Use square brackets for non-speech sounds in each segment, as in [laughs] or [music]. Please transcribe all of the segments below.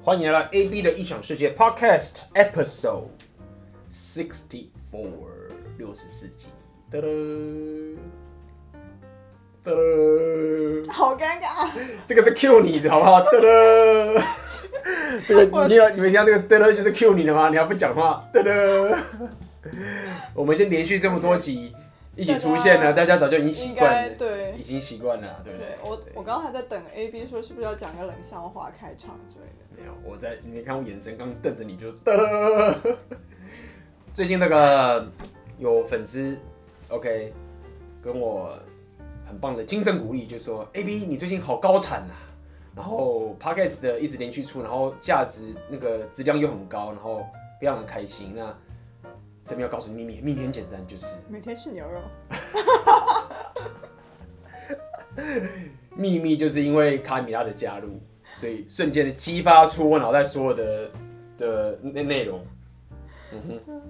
欢迎来到 AB 的异想世界 Podcast Episode Sixty Four 六十四集。噔噔噔噔，好尴尬。这个是 Q 你的好不好？噔噔，这个你听到你们听到这个噔噔就是 Q 你的吗？你还不讲话？噔噔。我们先连续这么多集一起出现了，大家早就已经习惯了，对，已经习惯了，对不对？对，我我刚刚还在等 AB 说是不是要讲个冷笑话开场之类的。没有，我在你没看我眼神刚瞪着你就哒哒。[laughs] 最近那个有粉丝 OK 跟我很棒的精神鼓励，就说 AB 你最近好高产啊，然后 Podcast 的一直连续出，然后价值那个质量又很高，然后非常的开心。那这边要告诉你秘密，秘密很简单，就是每天吃牛肉。[laughs] [laughs] 秘密就是因为卡米拉的加入，所以瞬间的激发出我脑袋所有的的内内容，嗯哼，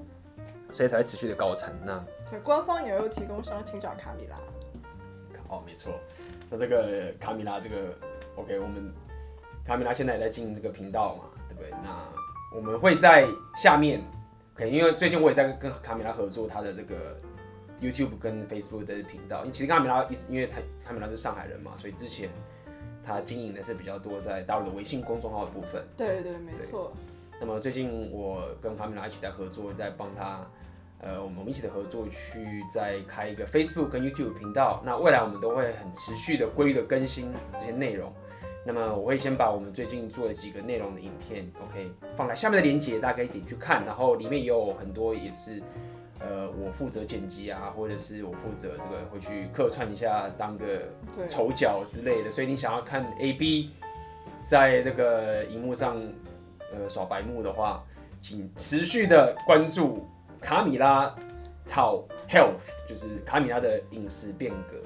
所以才会持续的高产。那官方牛肉提供商请找卡米拉。哦，没错。那这个卡米拉这个 OK，我们卡米拉现在也在经营这个频道嘛，对不对？那我们会在下面。Okay, 因为最近我也在跟卡米拉合作，他的这个 YouTube 跟 Facebook 的频道。因为其实卡米拉一直，因为他卡米拉是上海人嘛，所以之前他经营的是比较多在大陆的微信公众号的部分。对对，没错。那么最近我跟卡米拉一起在合作，在帮他，呃，我们一起的合作去再开一个 Facebook 跟 YouTube 频道。那未来我们都会很持续的规律的更新这些内容。那么我会先把我们最近做的几个内容的影片，OK，放在下面的链接，大家可以点去看。然后里面也有很多也是，呃，我负责剪辑啊，或者是我负责这个会去客串一下，当个丑角之类的。所以你想要看 AB 在这个荧幕上呃耍白目的话，请持续的关注卡米拉 Tao Health，就是卡米拉的饮食变革。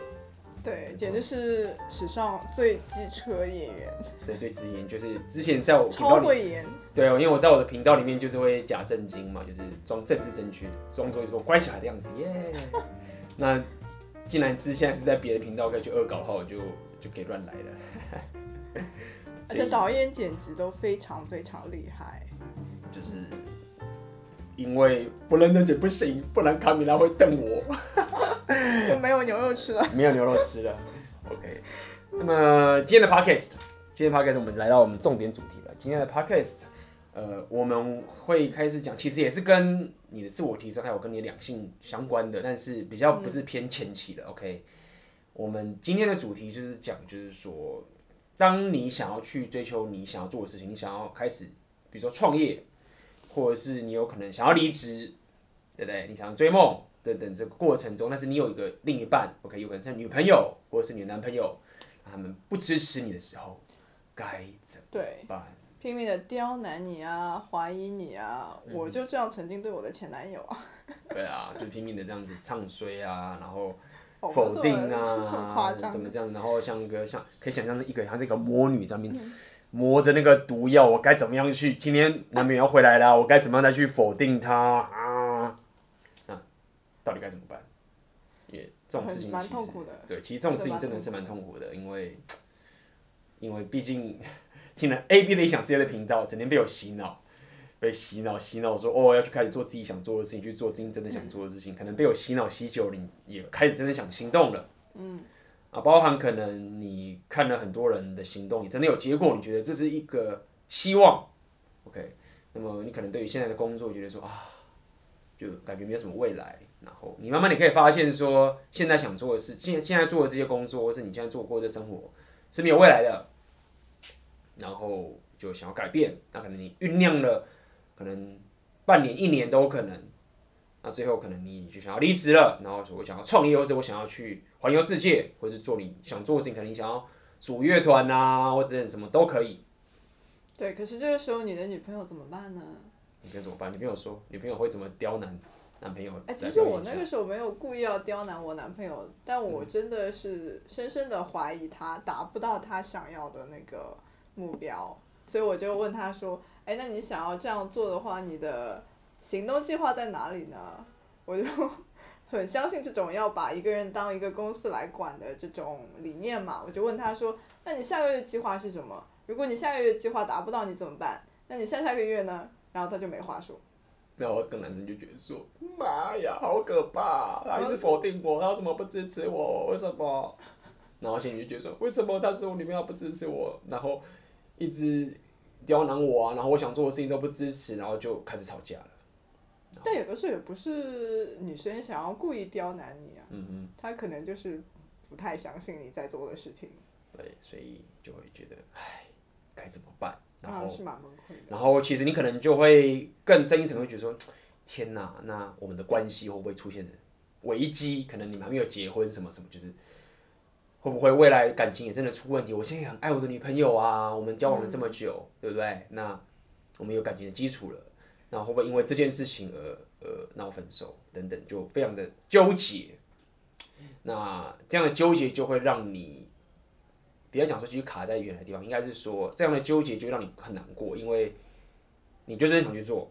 对，简直是史上最机车演员。对，最直言就是之前在我超会演。对，因为我在我的频道里面就是会假正经嘛，就是装政治正确，装作一说乖小孩的样子，耶、yeah。[laughs] 那既然之现在是在别的频道可以去恶搞的话，我就就可以乱来了。[laughs] 而且导演剪辑都非常非常厉害。就是因为不认真剪不行，不然卡米拉会瞪我。[laughs] 就没有牛肉吃了，[laughs] 没有牛肉吃了。OK，那么今天的 Podcast，今天的 Podcast 我们来到我们重点主题了。今天的 Podcast，呃，我们会开始讲，其实也是跟你的自我提升还有跟你两性相关的，但是比较不是偏前期的。OK，我们今天的主题就是讲，就是说，当你想要去追求你想要做的事情，你想要开始，比如说创业，或者是你有可能想要离职，对不对？你想要追梦。等等，这个过程中，但是你有一个另一半，OK，有可能是女朋友或者是你的男朋友，他们不支持你的时候，该怎么办？拼命的刁难你啊，怀疑你啊，嗯、我就这样曾经对我的前男友啊。对啊，就拼命的这样子唱衰啊，然后否定啊，怎么这样？然后像一个像可以想象的一个，像是一个魔女在面摸着那个毒药，我该怎么样去？今天男朋友要回来了，我该怎么样再去否定他啊？那？到底该怎么办？也这种事情蛮痛苦的。对，其实这种事情真的是蛮痛苦的，因为，因为毕竟听了 AB 的异想世界的频道，整天被我洗脑，被洗脑洗脑说哦要去开始做自己想做的事情，去做自己真的想做的事情，可能被我洗脑洗久了，你也开始真的想行动了。嗯。啊，包含可能你看了很多人的行动，你真的有结果，你觉得这是一个希望。OK，那么你可能对于现在的工作觉得说啊，就感觉没有什么未来。然后你慢慢你可以发现说，现在想做的事，现现在做的这些工作，或是你现在做过的生活是没有未来的。然后就想要改变，那可能你酝酿了，可能半年、一年都有可能。那最后可能你就想要离职了，然后说我想要创业，或者我想要去环游世界，或者做你想做的事情，可能你想要组乐团啊，或者什么都可以。对，可是这个时候你的女朋友怎么办呢？女朋友怎么办？女朋友说，女朋友会怎么刁难？男朋友，哎、欸，其实我那个时候没有故意要刁难我男朋友，但我真的是深深的怀疑他达不到他想要的那个目标，所以我就问他说：“哎、欸，那你想要这样做的话，你的行动计划在哪里呢？”我就 [laughs] 很相信这种要把一个人当一个公司来管的这种理念嘛，我就问他说：“那你下个月计划是什么？”如果你下个月计划达不到，你怎么办？那你下下个月呢？然后他就没话说。然后这个男生就觉得说：“妈呀，好可怕！他一直否定我，他为什么不支持我？为什么？”然后心里就觉得说：“为什么他是我女朋友不支持我？然后一直刁难我啊！然后我想做的事情都不支持，然后就开始吵架了。”但有的时候也不是女生想要故意刁难你啊，嗯嗯，她可能就是不太相信你在做的事情。对，所以就会觉得，唉，该怎么办？然后、啊、是蛮崩溃的。然后其实你可能就会更深一层，会觉得说，天哪，那我们的关系会不会出现危机？可能你们还没有结婚，什么什么，就是会不会未来感情也真的出问题？我现在很爱我的女朋友啊，我们交往了这么久，嗯、对不对？那我们有感情的基础了，那会不会因为这件事情而呃闹分手等等，就非常的纠结。那这样的纠结就会让你。不要讲说继续卡在原来的地方，应该是说这样的纠结就让你很难过，因为你就真的想去做。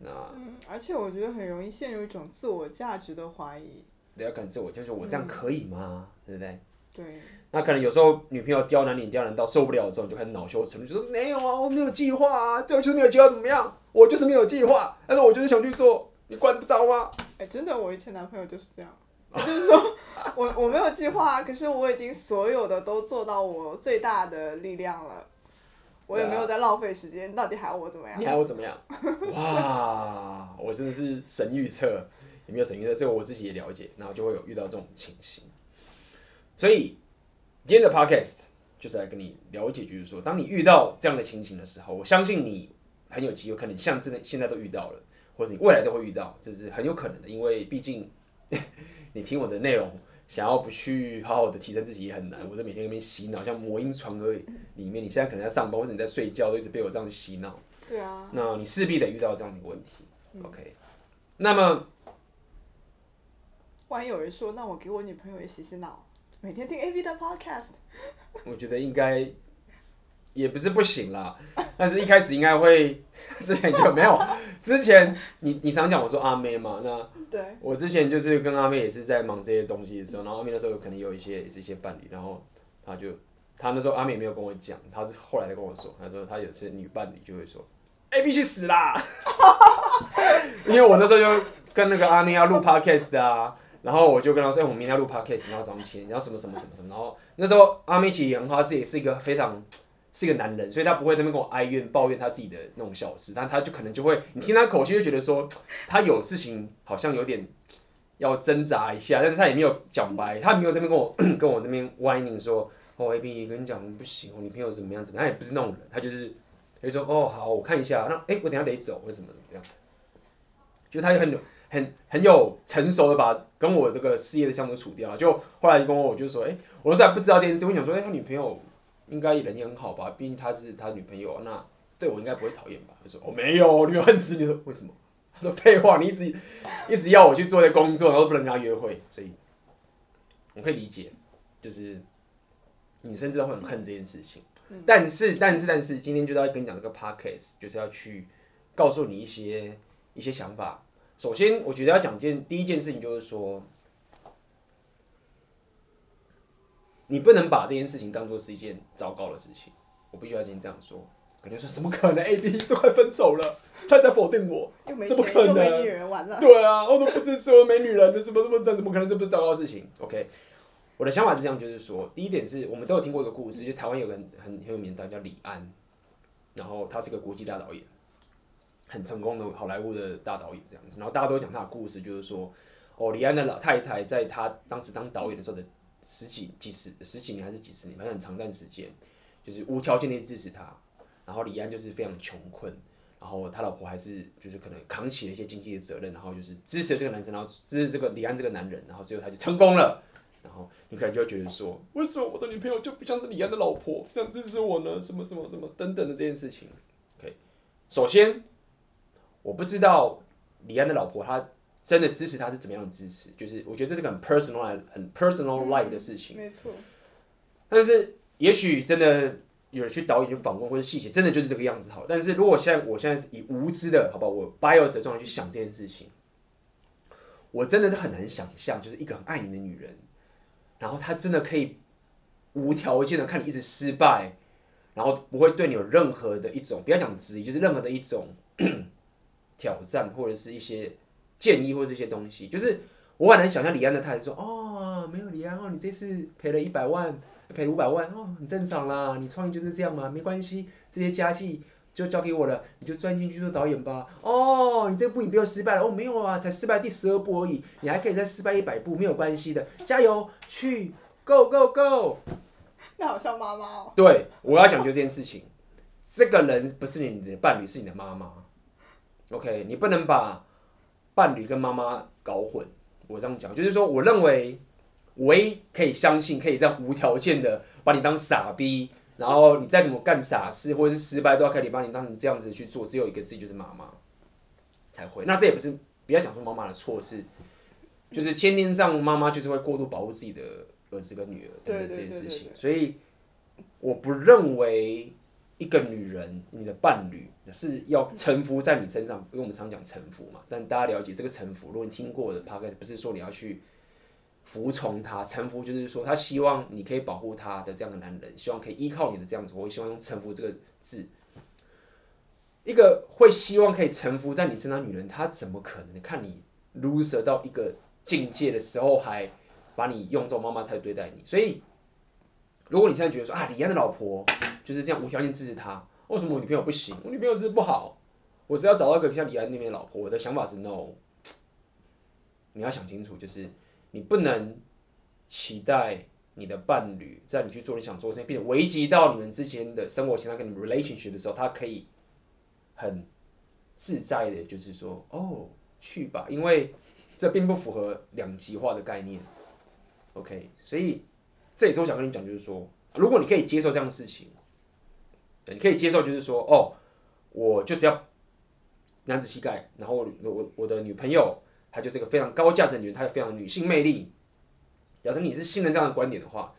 那嗯，而且我觉得很容易陷入一种自我价值的怀疑。对，要可能自我就是我这样可以吗？嗯、对不对？对。那可能有时候女朋友刁难你，刁难到受不了的时候，你就开始恼羞成怒，就说没有啊，我没有计划啊，这就是没有计划怎么样？我就是没有计划，但是我就是想去做，你管不着吗？哎，真的，我以前男朋友就是这样。就是说，[laughs] 我我没有计划，可是我已经所有的都做到我最大的力量了，我也没有在浪费时间，到底还要我怎么样？你还要我怎么样？[laughs] 哇，我真的是神预测，有没有神预测？这个我自己也了解，然后就会有遇到这种情形。所以今天的 podcast 就是来跟你了解，就是说，当你遇到这样的情形的时候，我相信你很有机会，可能像真的现在都遇到了，或者你未来都会遇到，这是很有可能的，因为毕竟。[laughs] 你听我的内容，想要不去好好的提升自己也很难。我在每天那边洗脑，像魔音传歌里面，你现在可能在上班或者你在睡觉，都一直被我这样洗脑。对啊。那你势必得遇到这样的问题。嗯、OK。那么，万一有人说，那我给我女朋友也洗洗脑，每天听 AV 的 Podcast。[laughs] 我觉得应该也不是不行啦，[laughs] 但是一开始应该会，[laughs] 之前就没有。[laughs] 之前你你常讲我说阿妹嘛，那。对我之前就是跟阿妹也是在忙这些东西的时候，然后阿妹那时候可能有一些也是一些伴侣，然后他就他那时候阿妹也没有跟我讲，他是后来才跟我说，他说他有些女伴侣就会说，A B 去死啦，因为我那时候就跟那个阿妹要录 podcast 啊，然后我就跟他说，我们明天要录 podcast，然后早上起，然后什么什么什么什么，然后那时候阿妹其实很花是也是一个非常。是一个男人，所以他不会在那边跟我哀怨抱怨他自己的那种小事，但他就可能就会，你听他口气就觉得说，他有事情好像有点要挣扎一下，但是他也没有讲白，他没有在那边跟我跟我那边歪拧说，哦，A B 跟你讲不行，我女朋友怎么样怎么样，他也不是那种人，他就是他就说，哦好，我看一下，那哎、欸、我等下得走，为什么怎么样？就他也很很很有成熟的把跟我这个事业的项目处掉，就后来就跟我我就说，哎、欸，我那时候还不知道这件事，我想说，哎、欸，他女朋友。应该人也很好吧，毕竟她是他女朋友，那对我应该不会讨厌吧？他说：“我、哦、没有，你恨死你说为什么？”他说：“废话，你一直一直要我去做这工作，然后不能跟他约会，所以我可以理解，就是女生真的会很恨这件事情。嗯、但是，但是，但是，今天就是要跟你讲这个 podcast，就是要去告诉你一些一些想法。首先，我觉得要讲件第一件事情就是说。”你不能把这件事情当做是一件糟糕的事情，我必须要今天这样说。可能说什么可能？A B 都快分手了，他在否定我，怎么可能？对啊，我都不支持我没女人的，什么什么这怎么可能？这不是糟糕的事情？OK，我的想法是这样，就是说，第一点是我们都有听过一个故事，就台湾有个很很很有名的导演叫李安，然后他是个国际大导演，很成功的好莱坞的大导演这样子，然后大家都讲他的故事，就是说，哦，李安的老太太在他当时当导演的时候的。十几、几十、十几年还是几十年，反正很长一段时间，就是无条件的支持他。然后李安就是非常穷困，然后他老婆还是就是可能扛起了一些经济的责任，然后就是支持这个男生，然后支持这个李安这个男人，然后最后他就成功了。然后你可能就会觉得说，为什么我的女朋友就不像是李安的老婆这样支持我呢？什么什么什么等等的这件事情。OK，首先我不知道李安的老婆她。真的支持他是怎么样的支持？就是我觉得这是个很 personal、很 personal life 的事情。没错。但是也许真的有人去导演去访问或者细节，真的就是这个样子好。但是如果现在我现在是以无知的，好吧，我 bias 的状态去想这件事情，我真的是很难想象，就是一个很爱你的女人，然后她真的可以无条件的看你一直失败，然后不会对你有任何的一种，不要讲质疑，就是任何的一种 [clears throat] 挑战或者是一些建议或者是一些东西，就是我很难想象李安的态度说，哦，没有李安哦，你这次赔了一百万，赔了五百万哦，很正常啦，你创业就是这样嘛，没关系，这些家计就交给我了，你就专心去做导演吧。哦，你这部影片又失败了，哦，没有啊，才失败第十二部而已，你还可以再失败一百部，没有关系的，加油，去，Go Go Go！那好像妈妈哦。对，我要讲究这件事情，这个人不是你的伴侣，是你的妈妈。OK，你不能把伴侣跟妈妈搞混。我这样讲，就是说，我认为唯一可以相信，可以这样无条件的把你当傻逼，然后你再怎么干傻事或者是失败，都要可以把你当成这样子去做，只有一个字，就是妈妈才会。那这也不是不要讲说妈妈的错，是就是先天上妈妈就是会过度保护自己的。儿子跟女儿等等这件事情，所以我不认为一个女人，你的伴侣是要臣服在你身上，因为我们常讲臣服嘛。但大家了解这个臣服，如果你听过的 podcast 不是说你要去服从他，臣服就是说他希望你可以保护他的这样的男人，希望可以依靠你的这样子，我希望用臣服这个字。一个会希望可以臣服在你身上女人，她怎么可能看你 loser 到一个境界的时候还？把你用这种妈妈态度对待你，所以如果你现在觉得说啊，李安的老婆就是这样无条件支持他，为什么我女朋友不行？我女朋友是不好，我只要找到一个像李安那边的老婆。我的想法是 no，你要想清楚，就是你不能期待你的伴侣在你去做你想做的事情，并且危及到你们之间的生活形态跟你们 relationship 的时候，他可以很自在的，就是说哦，去吧，因为这并不符合两极化的概念。OK，所以这也是我想跟你讲，就是说，如果你可以接受这样的事情，你可以接受，就是说，哦，我就是要男子气概，然后我我我的女朋友她就是一个非常高价值的女人，她有非常女性魅力。假设你是信任这样的观点的话，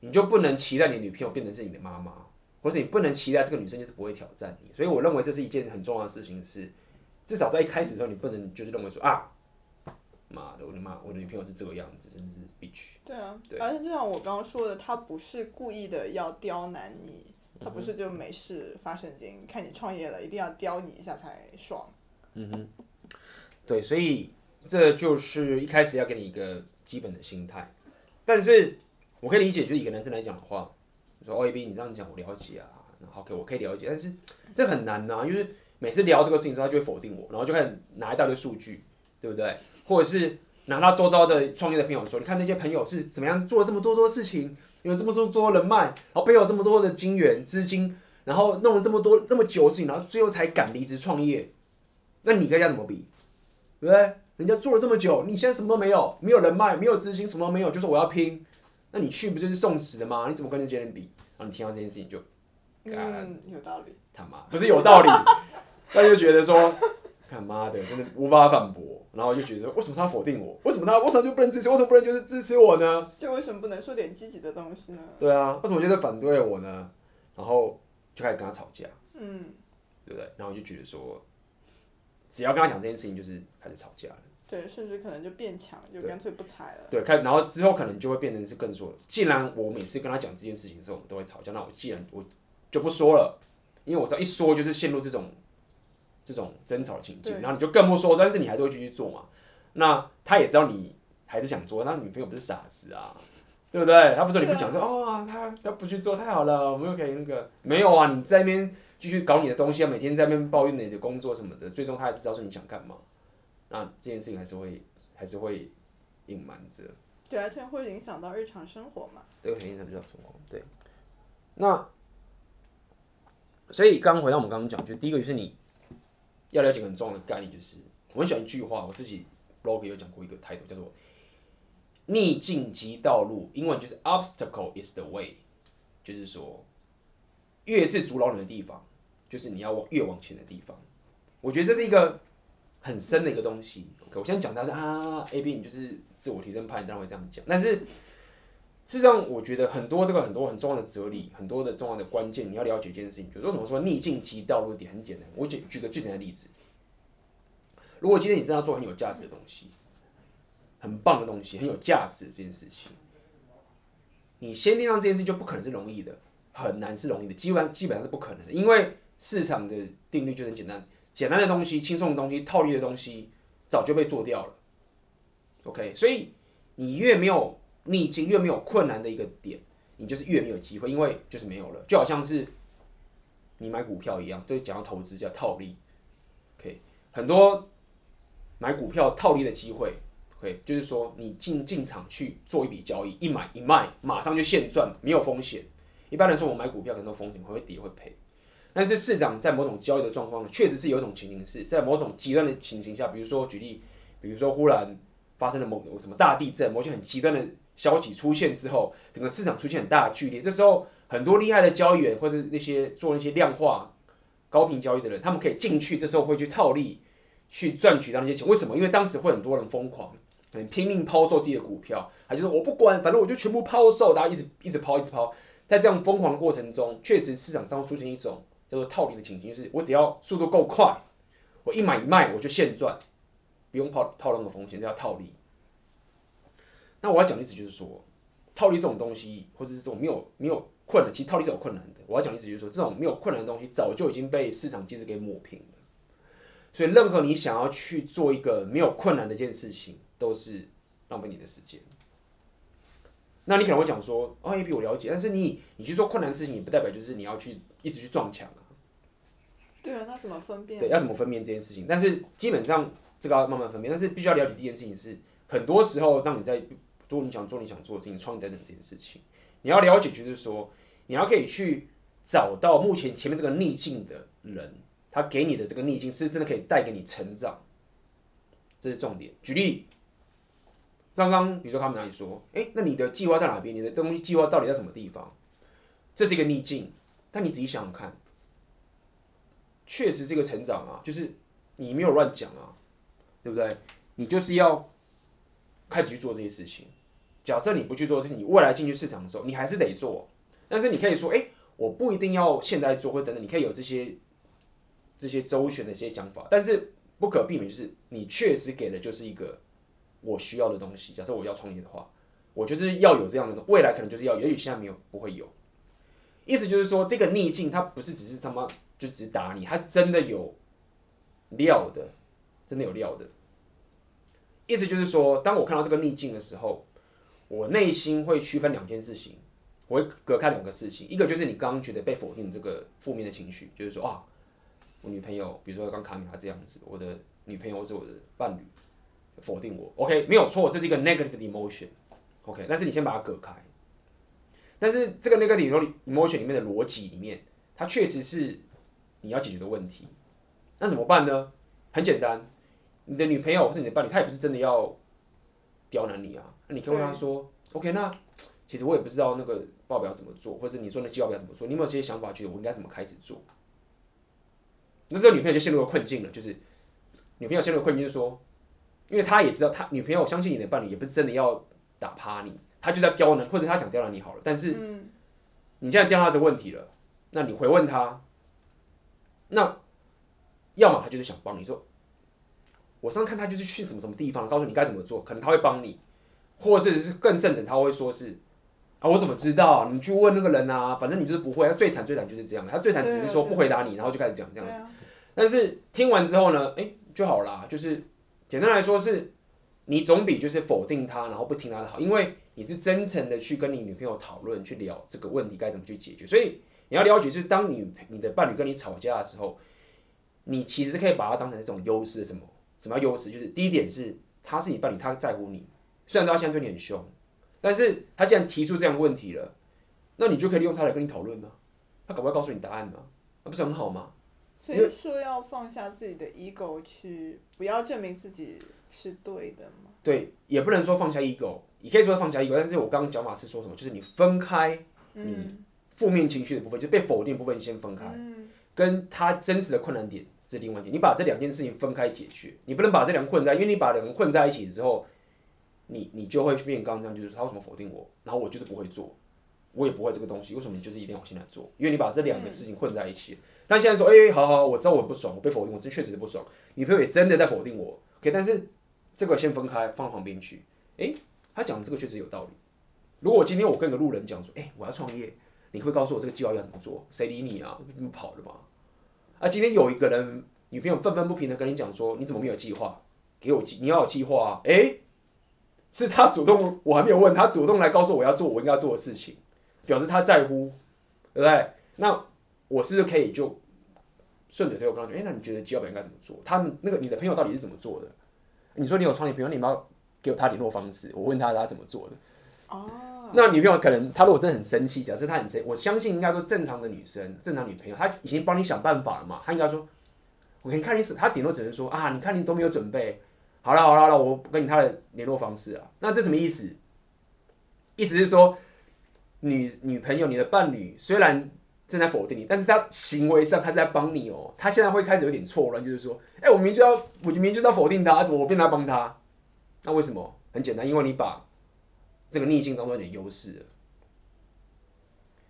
你就不能期待你女朋友变成是你的妈妈，或是你不能期待这个女生就是不会挑战你。所以我认为这是一件很重要的事情，是至少在一开始的时候，你不能就是认为说啊。妈的，我的妈，我的女朋友是这个样子，真的是必须。对啊，对，而且就像我刚刚说的，他不是故意的要刁难你，他不是就没事发神经，看你创业了，一定要刁你一下才爽。嗯哼，对，所以这就是一开始要给你一个基本的心态。但是我可以理解，就以一个男生来讲的话，你说 OAB，你这样讲我了解啊，OK，我可以了解，但是这很难呐、啊，因为每次聊这个事情的时候，他就会否定我，然后就开始拿一大堆数据。对不对？或者是拿到周遭的创业的朋友说，你看那些朋友是怎么样做了这么多多事情，有这么多多人脉，然后背后有这么多的金源资金，然后弄了这么多这么久的事情，然后最后才敢离职创业。那你跟人家怎么比？对不对？人家做了这么久，你现在什么都没有，没有人脉，没有资金，什么都没有，就说我要拼，那你去不就是送死的吗？你怎么跟那些人比？然后你听到这件事情就，嗯，有道理。他妈不是有道理，[laughs] 那就觉得说。他妈的，真的无法反驳，然后就觉得说，为什么他否定我？为什么他为什么就不能支持？为什么不能就是支持我呢？就为什么不能说点积极的东西呢？对啊，为什么就是反对我呢？然后就开始跟他吵架，嗯，对不对？然后就觉得说，只要跟他讲这件事情，就是开始吵架了。对，甚至可能就变强，就干脆不踩了。对，开然后之后可能就会变成是更说，既然我每次跟他讲这件事情的时候，我们都会吵架，那我既然我就不说了，因为我知道一说就是陷入这种。这种争吵的情境，然后你就更不说，但是你还是会继续做嘛。那他也知道你还是想做，那女朋友不是傻子啊，[laughs] 对不对？他不说你不讲说 [laughs] 哦，他他不去做太好了，我们又可以那个没有啊？你在那边继续搞你的东西啊，每天在那边抱怨你的工作什么的，最终他还是知道说你想干嘛。那这件事情还是会还是会隐瞒着。对，而且会影响到日常生活嘛。对，会影响日常生活。对。那所以刚回到我们刚刚讲，就第一个就是你。要了解很重要的概念，就是我很喜欢一句话，我自己 blog 有讲过一个态度叫做“逆境即道路”，英文就是 “obstacle is the way”，就是说，越是阻挠你的地方，就是你要往越往前的地方。我觉得这是一个很深的一个东西。OK，我现在讲它是啊，A B，你就是自我提升派，你当然会这样讲，但是。事实上，我觉得很多这个很多很重要的哲理，很多的重要的关键，你要了解一件事情，就是为什么说逆境即道路点很简单。我举举个最简单的例子，如果今天你真的要做很有价值的东西，很棒的东西，很有价值的这件事情，你先定上这件事情就不可能是容易的。很难是容易的，基本上基本上是不可能的，因为市场的定律就很简单，简单的东西、轻松的东西、套利的东西早就被做掉了。OK，所以你越没有你已经，越没有困难的一个点，你就是越没有机会，因为就是没有了，就好像是你买股票一样，这个讲到投资叫套利。OK，很多买股票套利的机会，OK，就是说你进进场去做一笔交易，一买一卖，马上就现赚，没有风险。一般来说，我买股票很多风险，会跌会赔。但是市场在某种交易的状况，确实是有一种情形是在某种极端的情形下，比如说举例，比如说忽然。发生了某什么大地震，某些很极端的消息出现之后，整个市场出现很大的剧烈。这时候，很多厉害的交易员或者那些做那些量化高频交易的人，他们可以进去，这时候会去套利，去赚取到那些钱。为什么？因为当时会很多人疯狂，很拼命抛售自己的股票，还就是我不管，反正我就全部抛售，大家一直一直抛，一直抛。在这样疯狂的过程中，确实市场上出现一种叫做套利的情形，就是我只要速度够快，我一买一卖我就现赚。不用套套任何风险，这叫套利。那我要讲的意思就是说，套利这种东西，或者是这种没有没有困难，其实套利是有困难的。我要讲的意思就是说，这种没有困难的东西，早就已经被市场机制给抹平了。所以，任何你想要去做一个没有困难的一件事情，都是浪费你的时间。那你可能会讲说，哦，也比我了解，但是你你去做困难的事情，也不代表就是你要去一直去撞墙啊。对啊，那怎么分辨？对，要怎么分辨这件事情？但是基本上。这个要慢慢分辨，但是必须要了解第一件事情是，很多时候当你在做你想做你想做的事情，创业等等这件事情，你要了解就是说，你要可以去找到目前前面这个逆境的人，他给你的这个逆境是真的可以带给你成长，这是重点。举例，刚刚比如说他们哪里说，哎，那你的计划在哪边？你的东西计划到底在什么地方？这是一个逆境，但你仔细想想看，确实是一个成长啊，就是你没有乱讲啊。对不对？你就是要开始去做这些事情。假设你不去做这些，你未来进去市场的时候，你还是得做。但是你可以说，哎，我不一定要现在做，或等等，你可以有这些这些周旋的一些想法。但是不可避免就是，你确实给的就是一个我需要的东西。假设我要创业的话，我就是要有这样的东西，未来可能就是要，也许现在没有，不会有。意思就是说，这个逆境它不是只是他妈就只打你，它是真的有料的。真的有料的，意思就是说，当我看到这个逆境的时候，我内心会区分两件事情，我会隔开两个事情。一个就是你刚刚觉得被否定这个负面的情绪，就是说啊，我女朋友，比如说刚卡米她这样子，我的女朋友或是我的伴侣否定我，OK，没有错，这是一个 negative emotion，OK，但是你先把它隔开。但是这个 negative emotion 里面的逻辑里面，它确实是你要解决的问题。那怎么办呢？很简单。你的女朋友或是你的伴侣，他也不是真的要刁难你啊。那你可以问他说：“OK，那其实我也不知道那个报表怎么做，或者是你说那计划表怎么做？你有没有这些想法？觉得我应该怎么开始做？”那这个女朋友就陷入了困境了，就是女朋友陷入了困境，就说，因为他也知道，他女朋友相信你的伴侣也不是真的要打趴你，他就在刁难，或者他想刁难你好了。但是你现在刁难他这个问题了，那你回问他，那要么他就是想帮你说。我上次看他就是去什么什么地方，告诉你该怎么做，可能他会帮你，或者是更甚者，他会说是啊，我怎么知道？你去问那个人啊，反正你就是不会。他最惨最惨就是这样，他最惨只是说不回答你，然后就开始讲这样子。但是听完之后呢，哎、就好啦。就是简单来说是，你总比就是否定他，然后不听他的好，因为你是真诚的去跟你女朋友讨论，去聊这个问题该怎么去解决。所以你要了解，是当你你的伴侣跟你吵架的时候，你其实可以把它当成一种优势，什么？什么优势？就是第一点是，他是你伴侣，他在乎你。虽然他现在对你很凶，但是他既然提出这样的问题了，那你就可以利用他来跟你讨论呢。他搞不好告诉你答案呢，那不是很好吗？所以说要放下自己的 ego 去，不要证明自己是对的嘛。对，也不能说放下 ego，也可以说放下 ego。但是我刚刚讲法是说什么？就是你分开你负面情绪的部分，嗯、就被否定的部分你先分开，嗯、跟他真实的困难点。这另外一点，你把这两件事情分开解决，你不能把这两个混在，因为你把两个混在一起之后，你你就会变刚刚这样，就是他为什么否定我，然后我就是不会做，我也不会这个东西，为什么你就是一定要我现在做？因为你把这两个事情混在一起。但现在说，哎、好好，我知道我很不爽，我被否定，我真确实不爽，女朋友也真的在否定我，OK，但是这个先分开，放旁边去。哎、他讲的这个确实有道理。如果今天我跟个路人讲说，哎、我要创业，你会告诉我这个计划要怎么做？谁理你啊？你跑了吗？啊，今天有一个人女朋友愤愤不平的跟你讲说，你怎么没有计划？给我计，你要有计划啊！诶、是他主动，我还没有问他主动来告诉我要做我应该做的事情，表示他在乎，对不对？那我是不是可以就顺嘴推我跟他讲，诶、那你觉得计划本应该怎么做？他们那个你的朋友到底是怎么做的？你说你有创业朋友，你要给我他联络方式，我问他他怎么做的。哦。那女朋友可能他如果真的很生气，假设他很生，我相信应该说正常的女生，正常女朋友，她已经帮你想办法了嘛，她应该说，我给你看你，他顶多只能说啊，你看你都没有准备。好了好了好了，我给你他的联络方式啊。那这什么意思？意思是说，女女朋友、你的伴侣虽然正在否定你，但是他行为上他是在帮你哦。他现在会开始有点错乱，就是说，哎、我明知道，我明明就要否定他，怎么我变来帮他？那为什么？很简单，因为你把这个逆境当中你的优势了。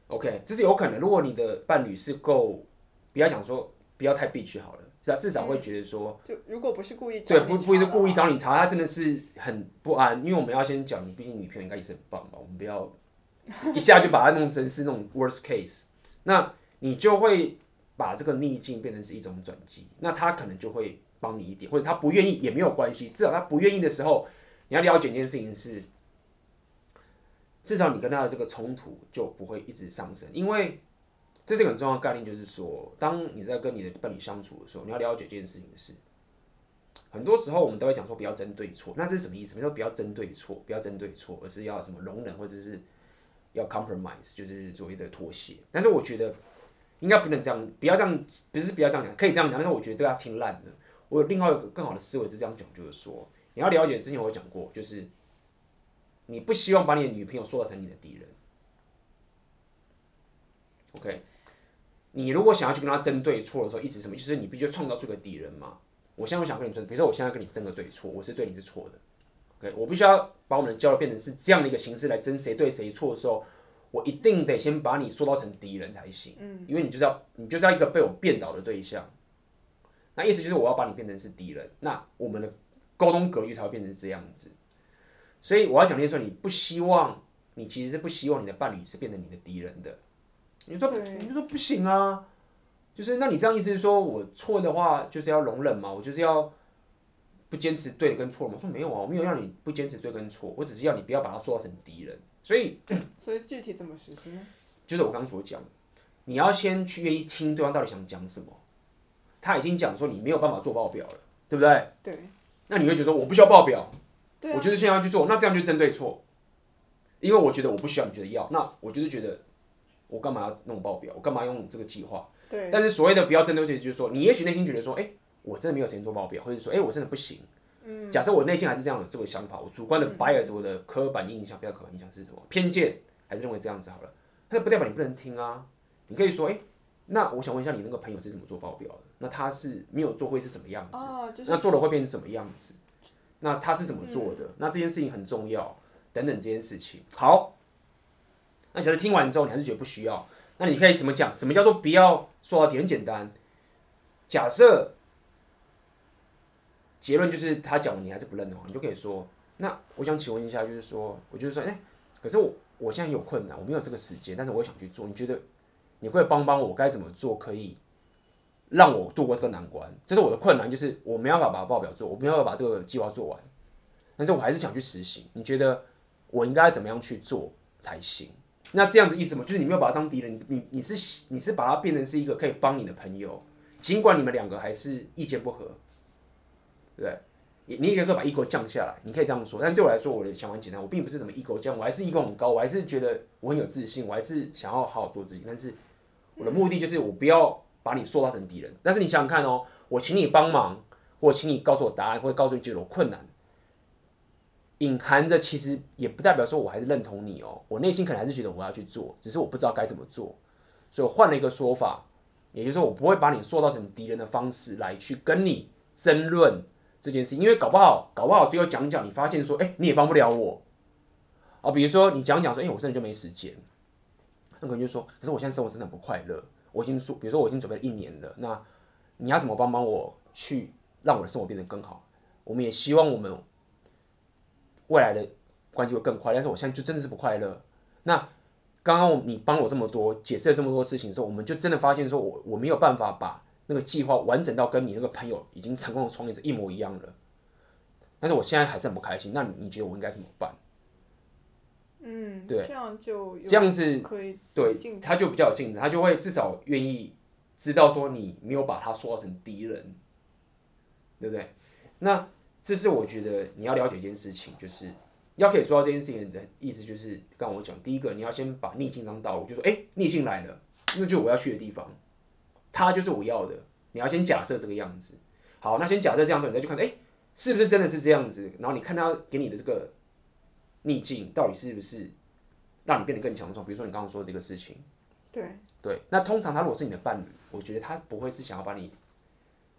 OK，这是有可能。如果你的伴侣是够，不要讲说不要太 bitch 好了。是啊，至少会觉得说，就如果不是故意，对，不不是故意找你茬，他真的是很不安，因为我们要先讲，你毕竟女朋友应该也是很棒吧，我们不要 [laughs] 一下就把它弄成是那种 worst case，那你就会把这个逆境变成是一种转机，那他可能就会帮你一点，或者他不愿意也没有关系，至少他不愿意的时候，你要了解一件事情是，至少你跟他的这个冲突就不会一直上升，因为。这是个很重要的概念，就是说，当你在跟你的伴侣相处的时候，你要了解这件事情是，很多时候我们都会讲说不要争对错，那这是什么意思？比如说不要争对错，不要争对错，而是要什么容忍或者是要 compromise，就是所谓的妥协。但是我觉得应该不能这样，不要这样，不是不要这样讲，可以这样讲，但是我觉得这个要听烂的。我有另外一个更好的思维是这样讲，就是说你要了解，之前我讲过，就是你不希望把你的女朋友塑造成你的敌人，OK？你如果想要去跟他争对错的时候，一直什么，就是你必须创造出个敌人嘛。我现在我想跟你争，比如说我现在跟你争个对错，我是对你是错的，OK？我必须要把我们的交流变成是这样的一个形式来争谁对谁错的时候，我一定得先把你塑造成敌人才行，嗯，因为你就是要你就是要一个被我变倒的对象。那意思就是我要把你变成是敌人，那我们的沟通格局才会变成这样子。所以我要讲的是说，你不希望，你其实是不希望你的伴侣是变成你的敌人的。你说，你就说不行啊，就是那你这样意思是说我错的话就是要容忍嘛，我就是要不坚持对跟错嘛？我说没有啊，我没有让你不坚持对跟错，我只是要你不要把它塑造成敌人。所以，[coughs] 所以具体怎么实施呢？就是我刚刚所讲，你要先去愿意听对方到底想讲什么。他已经讲说你没有办法做报表了，对不对？对。那你会觉得说我不需要报表，对啊，我就是现在要去做，那这样就针对错，因为我觉得我不需要，你觉得要，那我就是觉得。我干嘛要弄报表？我干嘛用这个计划？对。但是所谓的不要针对错，就是说，你也许内心觉得说，哎、欸，我真的没有时间做报表，或者说，哎、欸，我真的不行。嗯。假设我内心还是这样的这个想法，我主观的 bias，我的刻板印象，不要刻板印象是什么？偏见，还是认为这样子好了？那不代表你不能听啊。你可以说，哎、欸，那我想问一下，你那个朋友是怎么做报表的？那他是没有做会是什么样子？哦就是、那做了会变成什么样子？那他是怎么做的？嗯、那这件事情很重要，等等这件事情。好。那假设听完之后，你还是觉得不需要，那你可以怎么讲？什么叫做不要说到底？很简单，假设结论就是他讲的你还是不认同，你就可以说：那我想请问一下，就是说，我就是说，哎、欸，可是我我现在有困难，我没有这个时间，但是我想去做。你觉得你会帮帮我该怎么做，可以让我度过这个难关？这是我的困难，就是我没办法把报表做，我没办法把这个计划做完，但是我还是想去实行。你觉得我应该怎么样去做才行？那这样子意思吗？就是你没有把他当敌人，你你你是你是把他变成是一个可以帮你的朋友，尽管你们两个还是意见不合，对你？你你可以说把 ego 降下来，你可以这样说。但对我来说，我的想法很简单，我并不是什么 ego 降，我还是 ego 很高，我还是觉得我很有自信，我还是想要好好做自己。但是我的目的就是我不要把你塑造成敌人。但是你想想看哦，我请你帮忙，或请你告诉我答案，或者告诉你解决困难。隐含着其实也不代表说我还是认同你哦，我内心可能还是觉得我要去做，只是我不知道该怎么做，所以我换了一个说法，也就是说我不会把你塑造成敌人的方式来去跟你争论这件事，因为搞不好搞不好最后讲讲，你发现说，哎，你也帮不了我，哦，比如说你讲讲说，哎，我真的就没时间，那可能就说，可是我现在生活真的很不快乐，我已经说，比如说我已经准备了一年了，那你要怎么帮帮我去让我的生活变得更好？我们也希望我们。未来的关系会更快，但是我现在就真的是不快乐。那刚刚你帮我这么多，解释了这么多事情的时候，我们就真的发现说我，我我没有办法把那个计划完整到跟你那个朋友已经成功的创业者一模一样了。但是我现在还是很不开心。那你觉得我应该怎么办？嗯，对，这样就这样子可以对，他就比较有竞争，他就会至少愿意知道说你没有把他塑造成敌人，对不对？那这是我觉得你要了解一件事情，就是。要可以做到这件事情的意思，就是刚刚我讲，第一个你要先把逆境当道路，就说哎、欸，逆境来了，那就我要去的地方，他就是我要的。你要先假设这个样子，好，那先假设这样子，你再去看，哎、欸，是不是真的是这样子？然后你看他给你的这个逆境到底是不是让你变得更强壮？比如说你刚刚说的这个事情，对对，那通常他如果是你的伴侣，我觉得他不会是想要把你。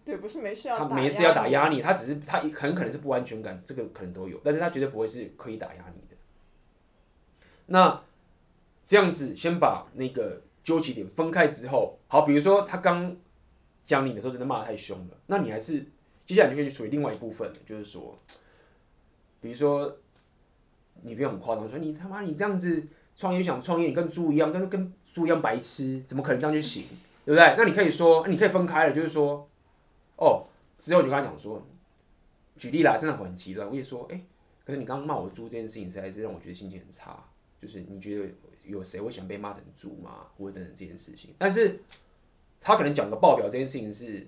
对，不是没事要他没事要打压你，他只是他很可能是不安全感，这个可能都有，但是他绝对不会是刻意打压你的。那这样子，先把那个纠结点分开之后，好，比如说他刚讲你的时候真的骂的太凶了，那你还是接下来就可以去处理另外一部分，就是说，比如说你不要很夸张说你他妈你这样子创业想创业，你跟猪一样，跟跟猪一样白痴，怎么可能这样就行，对不对？那你可以说，你可以分开了，就是说。哦，之后你就跟他讲说，举例啦，真的很极端。我也说，哎、可是你刚刚骂我猪这件事情，实在是让我觉得心情很差。就是你觉得有谁会想被骂成猪吗？或者等等这件事情。但是他可能讲个报表这件事情是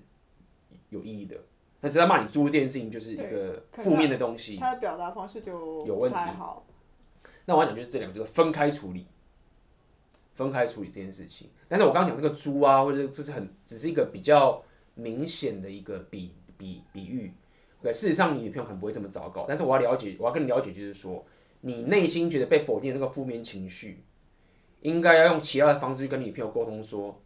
有意义的，但是他骂你猪这件事情就是一个负面的东西。他的表达方式就有问题。那我要讲就是这两个，就是分开处理，分开处理这件事情。但是我刚刚讲这个猪啊，或者这是很只是一个比较。明显的一个比比比喻，OK，事实上你女朋友可能不会这么糟糕，但是我要了解，我要跟你了解，就是说你内心觉得被否定的那个负面情绪，应该要用其他的方式去跟你女朋友沟通，说，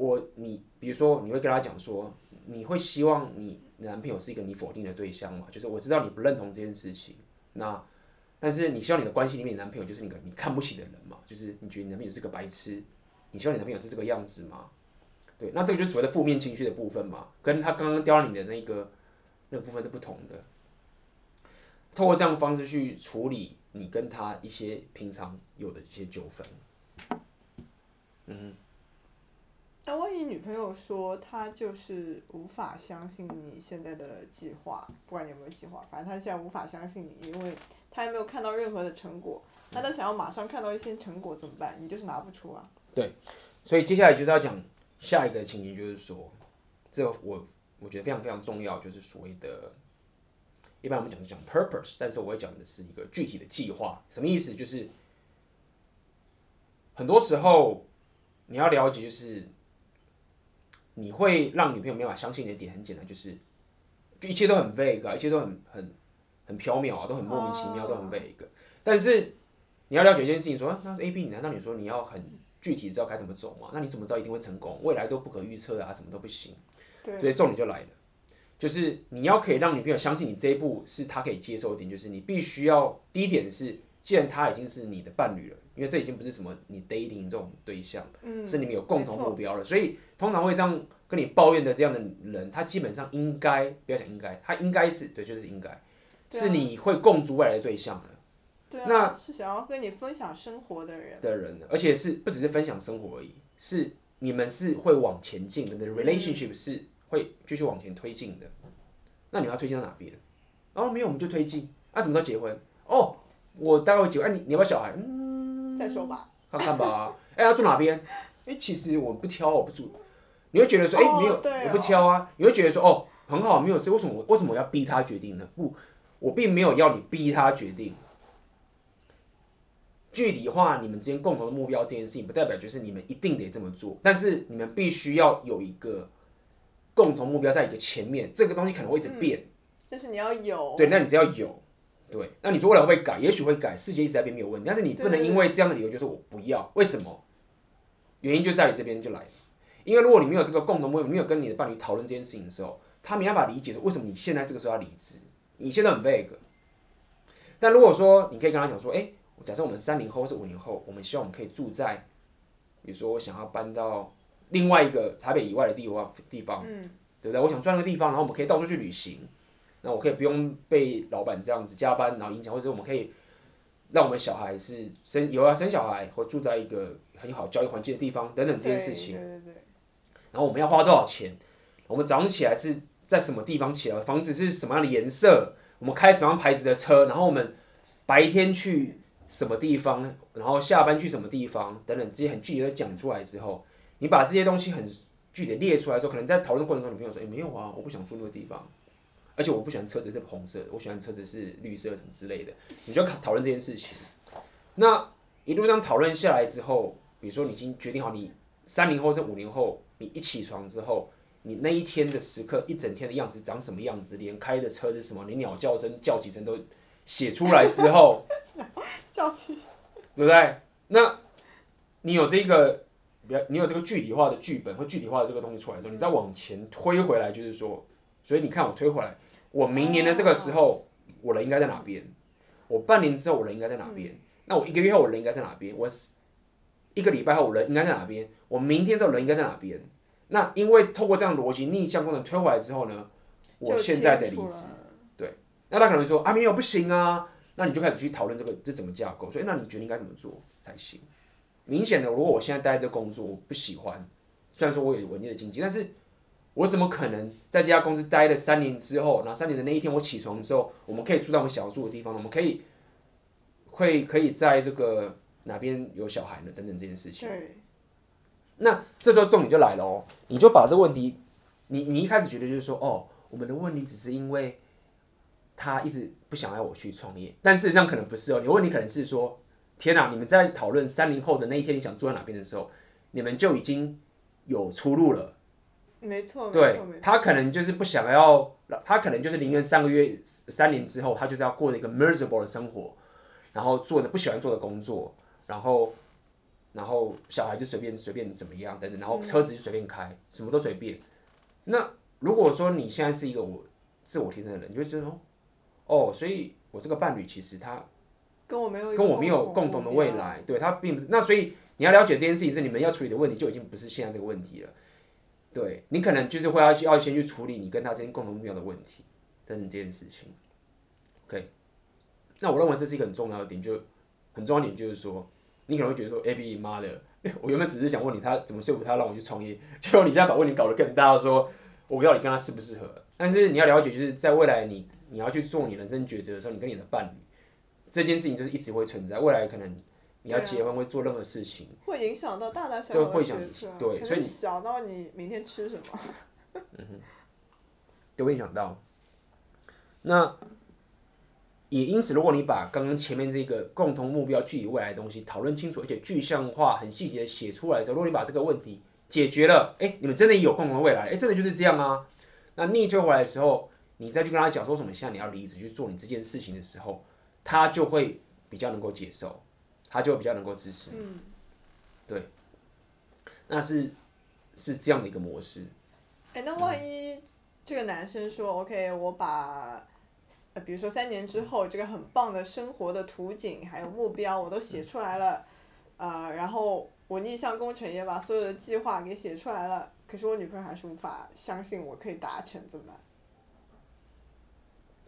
我你比如说你会跟他讲说，你会希望你男朋友是一个你否定的对象嘛？就是我知道你不认同这件事情，那但是你希望你的关系里面，男朋友就是那个你看不起的人嘛？就是你觉得你男朋友是个白痴，你希望你男朋友是这个样子吗？对，那这个就是所谓的负面情绪的部分嘛，跟他刚刚刁你的那个那个部分是不同的。透过这样的方式去处理你跟他一些平常有的一些纠纷。嗯。那万一女朋友说她就是无法相信你现在的计划，不管你有没有计划，反正她现在无法相信你，因为她还没有看到任何的成果。那她想要马上看到一些成果怎么办？你就是拿不出啊。对，所以接下来就是要讲。下一个情形就是说，这我我觉得非常非常重要，就是所谓的，一般我们讲是讲 purpose，但是我会讲的是一个具体的计划。什么意思？就是很多时候你要了解，就是你会让女朋友没法相信你的点很简单，就是就一切都很 vague，一切都很很很缥缈啊，都很莫名其妙，都很 vague。但是你要了解一件事情，说那 A B，你难道你说你要很？具体知道该怎么走吗？那你怎么知道一定会成功？未来都不可预测啊，什么都不行。对。所以重点就来了，就是你要可以让女朋友相信你这一步是她可以接受的点，就是你必须要第一点是，既然她已经是你的伴侣了，因为这已经不是什么你 dating 这种对象，嗯，是你们有共同目标了。所以通常会这样跟你抱怨的这样的人，他基本上应该不要讲应该，他应该是对，就是应该是你会共筑未来的对象的。对啊，那是想要跟你分享生活的人的人，而且是不只是分享生活而已，是你们是会往前进的，你的 relationship 是会继续往前推进的。那你要推进到哪边？哦，没有，我们就推进。那、啊、什么时候结婚？哦，我大概会结婚。哎、啊，你你要不要小孩？嗯，再说吧，看看吧。[laughs] 哎，要住哪边？哎，其实我不挑，我不住。你会觉得说，哎、哦，没有，哦、我不挑啊。你会觉得说，哦，很好，没有事。为什么我为什么我要逼他决定呢？不，我并没有要你逼他决定。具体化你们之间共同的目标这件事情，不代表就是你们一定得这么做，但是你们必须要有一个共同目标在一个前面，这个东西可能会一直变，嗯、但是你要有，对，那你只要有，对，那你说未来会改？也许会改，世界一直在变没有问题，但是你不能因为这样的理由就是我不要，为什么？原因就在于这边就来了，因为如果你没有这个共同目标，没有跟你的伴侣讨论这件事情的时候，他没办法理解说为什么你现在这个时候要离职，你现在很 vague，但如果说你可以跟他讲说，哎、欸。假设我们三年后或是五年后，我们希望我们可以住在，比如说我想要搬到另外一个台北以外的地方，地方，对不对？我想住那个地方，然后我们可以到处去旅行，那我可以不用被老板这样子加班，然后影响，或者我们可以让我们小孩是生有要生小孩或住在一个很好教育环境的地方等等这件事情。对对对。然后我们要花多少钱？我们早上起来是在什么地方起来？房子是什么样的颜色？我们开什么样牌子的车？然后我们白天去什么地方？然后下班去什么地方？等等这些很具体的讲出来之后，你把这些东西很具体的列出来的时候，可能在讨论过程中，你朋友说：“诶，没有啊，我不想住那个地方，而且我不喜欢车子是红色的，我喜欢车子是绿色什么之类的。”你就要讨论这件事情。那一路上讨论下来之后，比如说你已经决定好你三年后是五年后。你一起床之后，你那一天的时刻，一整天的样子长什么样子？连开的车是什么？连鸟叫声叫几声都写出来之后，[laughs] 叫几，对不对？那，你有这个，你有这个具体化的剧本或具体化的这个东西出来之后，你再往前推回来，就是说，所以你看我推回来，我明年的这个时候，我人应该在哪边？我半年之后我人应该在哪边？那我一个月后我人应该在哪边？我一个礼拜后我人应该在哪边？我明天之后人应该在哪边？那因为透过这样逻辑逆向工程推回来之后呢，我现在的离职，对，那他可能说啊没有不行啊，那你就开始去讨论这个这怎么架构，所以那你觉得应该怎么做才行？明显的，如果我现在待在这工作我不喜欢，虽然说我有稳定的经济，但是我怎么可能在这家公司待了三年之后，然后三年的那一天我起床之后，我们可以住在我们想要住的地方，我们可以会可以在这个哪边有小孩呢？等等这件事情。那这时候重点就来了哦，你就把这个问题，你你一开始觉得就是说，哦，我们的问题只是因为他一直不想要我去创业，但事实上可能不是哦，你的问题可能是说，天哪，你们在讨论三年后的那一天你想住在哪边的时候，你们就已经有出路了。没错，对，他可能就是不想要，他可能就是宁愿三个月、三年之后，他就是要过的一个 miserable 的生活，然后做的不喜欢做的工作，然后。然后小孩就随便随便怎么样等等，然后车子就随便开，嗯、什么都随便。那如果说你现在是一个我自我提升的人，你就会觉得说，哦，所以我这个伴侣其实他跟我没有跟我没有共同的未来，对他并不是。那所以你要了解这件事情是你们要处理的问题，就已经不是现在这个问题了。对你可能就是会要要先去处理你跟他之间共同目标的问题等等这件事情。OK，那我认为这是一个很重要的点，就很重要的点就是说。你可能会觉得说，A B 妈的，我原本只是想问你，他怎么说服他让我去创业，结果你现在把问题搞得更大，说我到底跟他适不适合？但是你要了解，就是在未来你你要去做你人生抉择的时候，你跟你的伴侣这件事情就是一直会存在。未来可能你要结婚会做任何事情，啊、会影响到大大小小的决策，对，所以小到你明天吃什么，[laughs] 嗯哼，都会影响到。那。也因此，如果你把刚刚前面这个共同目标、具体未来的东西讨论清楚，而且具象化、很细节的写出来的时候，如果你把这个问题解决了，哎，你们真的有共同的未来，哎，真的就是这样啊。那逆推回来的时候，你再去跟他讲说什么，现在你要离职去做你这件事情的时候，他就会比较能够接受，他就比较能够支持。嗯，对，那是是这样的一个模式。哎，那万一这个男生说、嗯、OK，我把。呃，比如说三年之后，这个很棒的生活的图景还有目标我都写出来了，呃，然后我逆向工程也把所有的计划给写出来了，可是我女朋友还是无法相信我可以达成，怎么办？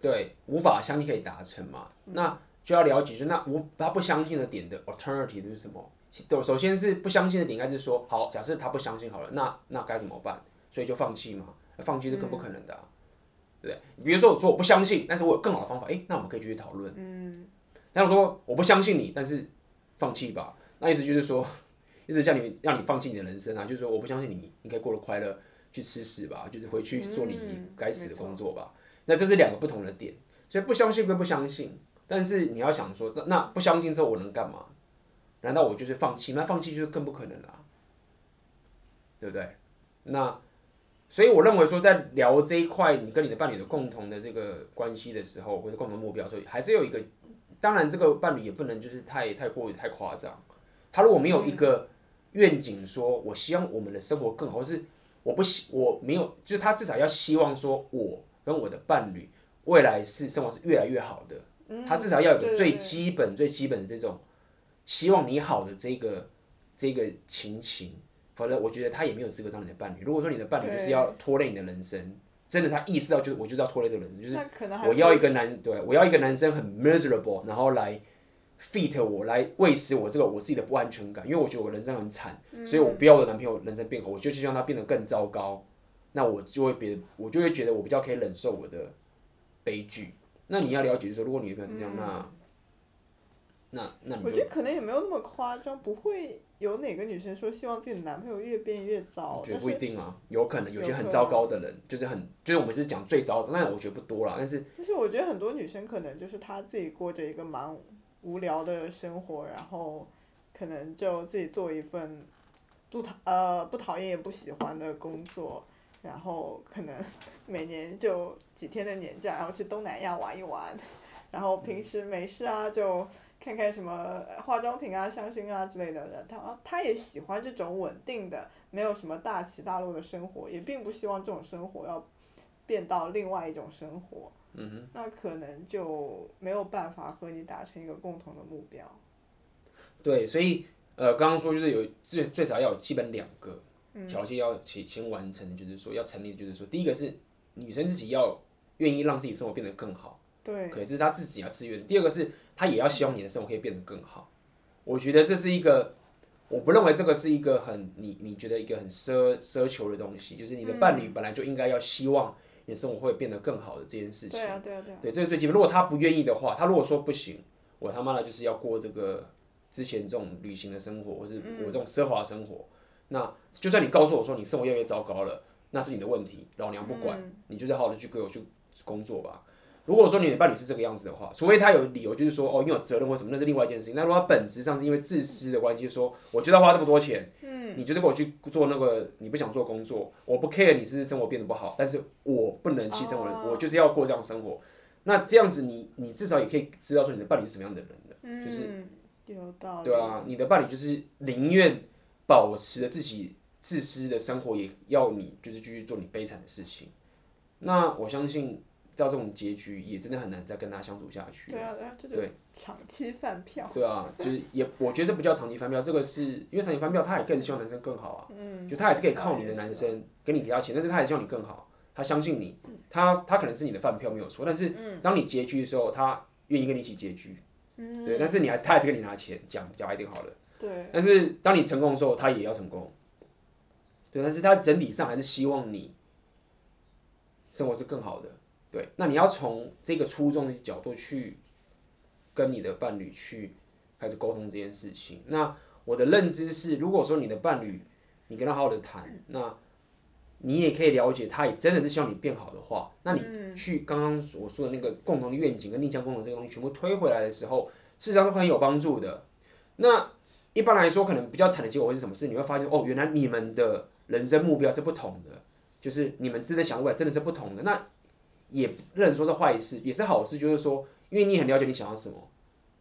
对，无法相信可以达成嘛？嗯、那就要了解，就那我他不相信的点的 alternative 是什么？首先是不相信的点，应该是说，好，假设他不相信好了，那那该怎么办？所以就放弃嘛？放弃是更不可能的、啊。嗯对，比如说我说我不相信，但是我有更好的方法，诶，那我们可以继续讨论。嗯。那我说我不相信你，但是放弃吧。那意思就是说，意思叫你让你放弃你的人生啊，就是说我不相信你，你可以过得快乐，去吃屎吧，就是回去做你该死的工作吧。嗯、那这是两个不同的点，所以不相信归不相信，但是你要想说，那那不相信之后我能干嘛？难道我就是放弃？那放弃就是更不可能了、对不对？那。所以我认为说，在聊这一块，你跟你的伴侣的共同的这个关系的时候，或者共同目标的时候，还是有一个，当然这个伴侣也不能就是太太过于太夸张。他如果没有一个愿景，说我希望我们的生活更好，或是我不希我没有，就是他至少要希望说，我跟我的伴侣未来是生活是越来越好的。他至少要有个最基本最基本的这种希望你好的这个这个情形。否则，我觉得他也没有资格当你的伴侣。如果说你的伴侣就是要拖累你的人生，真的，他意识到就是我就是要拖累这个人生，就是我要一个男，对，我要一个男生很 miserable，然后来 fit 我来喂食我这个我自己的不安全感，因为我觉得我人生很惨，所以我不要我的男朋友人生变好，我就希望他变得更糟糕，那我就会别，我就会觉得我比较可以忍受我的悲剧。那你要了解，就是说，如果你女朋友是这样，那那那你我觉得可能也没有那么夸张，不会有哪个女生说希望自己的男朋友越变越糟。我觉得不一定啊，有可能有些很糟糕的人，就是很就是我们是讲最糟的，那我觉得不多啦。但是但是我觉得很多女生可能就是她自己过着一个蛮无聊的生活，然后可能就自己做一份不讨呃不讨厌也不喜欢的工作，然后可能 [laughs] 每年就几天的年假，然后去东南亚玩一玩，然后平时没事啊就。看看什么化妆品啊、香薰啊之类的，他他也喜欢这种稳定的，没有什么大起大落的生活，也并不希望这种生活要变到另外一种生活。嗯哼。那可能就没有办法和你达成一个共同的目标。对，所以呃，刚刚说就是有最最少要有基本两个条件要先先完成，就是说要成立，就是说第一个是女生自己要愿意让自己生活变得更好。对。可是她自己要自愿。第二个是。她也要希望你的生活可以变得更好，我觉得这是一个，我不认为这个是一个很你你觉得一个很奢奢求的东西，就是你的伴侣本来就应该要希望你的生活会变得更好的这件事情。对啊，对啊，对啊。对，这是最基本。如果他不愿意的话，他如果说不行，我他妈的就是要过这个之前这种旅行的生活，或是我这种奢华生活，那就算你告诉我说你生活越来越糟糕了，那是你的问题，老娘不管，你就是好好的去给我去工作吧。如果说你的伴侣是这个样子的话，除非他有理由，就是说哦，因为有责任或什么，那是另外一件事情。那如果他本质上是因为自私的关系，说我就要花这么多钱，嗯，你就是给我去做那个你不想做工作，我不 care 你是生活变得不好，但是我不能牺牲我的，我就是要过这样生活。那这样子你，你你至少也可以知道说你的伴侣是什么样的人的，就是有道理，对啊，你的伴侣就是宁愿保持着自己自私的生活，也要你就是继续做你悲惨的事情。那我相信。到这种结局也真的很难再跟他相处下去。对啊，对，长期饭票。对啊，就是也，我觉得这不叫长期饭票，这个是因为长期饭票，他也更希望男生更好啊。嗯。就他也是可以靠你的男生给你提到钱，但是他也希望你更好，他相信你，他他可能是你的饭票没有错，但是当你结局的时候，他愿意跟你一起结局。嗯。对，但是你还他还是跟你拿钱，讲讲一点好的。但是当你成功的时候，他也要成功。对，但是他整体上还是希望你生活是更好的。对，那你要从这个初衷的角度去跟你的伴侣去开始沟通这件事情。那我的认知是，如果说你的伴侣，你跟他好好的谈，那你也可以了解，他也真的是希望你变好的话，那你去刚刚我说的那个共同的愿景跟逆向工程这个东西全部推回来的时候，事实上是很有帮助的。那一般来说，可能比较惨的结果会是什么事？你会发现哦，原来你们的人生目标是不同的，就是你们真的想的未来真的是不同的。那也不能说是坏事，也是好事。就是说，因为你很了解你想要什么，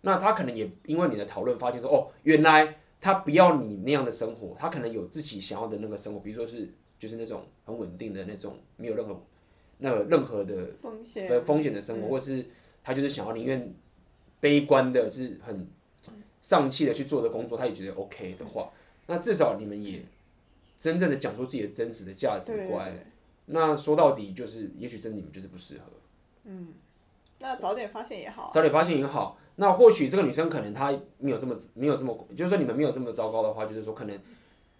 那他可能也因为你的讨论发现说，哦，原来他不要你那样的生活，他可能有自己想要的那个生活，比如说是就是那种很稳定的那种，没有任何那个任何的风险风险的生活，或是他就是想要宁愿悲观的，是很丧气的去做的工作，他也觉得 OK 的话，那至少你们也真正的讲出自己的真实的价值观。那说到底就是，也许真的你们就是不适合。嗯，那早点发现也好。早点发现也好。那或许这个女生可能她没有这么没有这么，就是说你们没有这么糟糕的话，就是说可能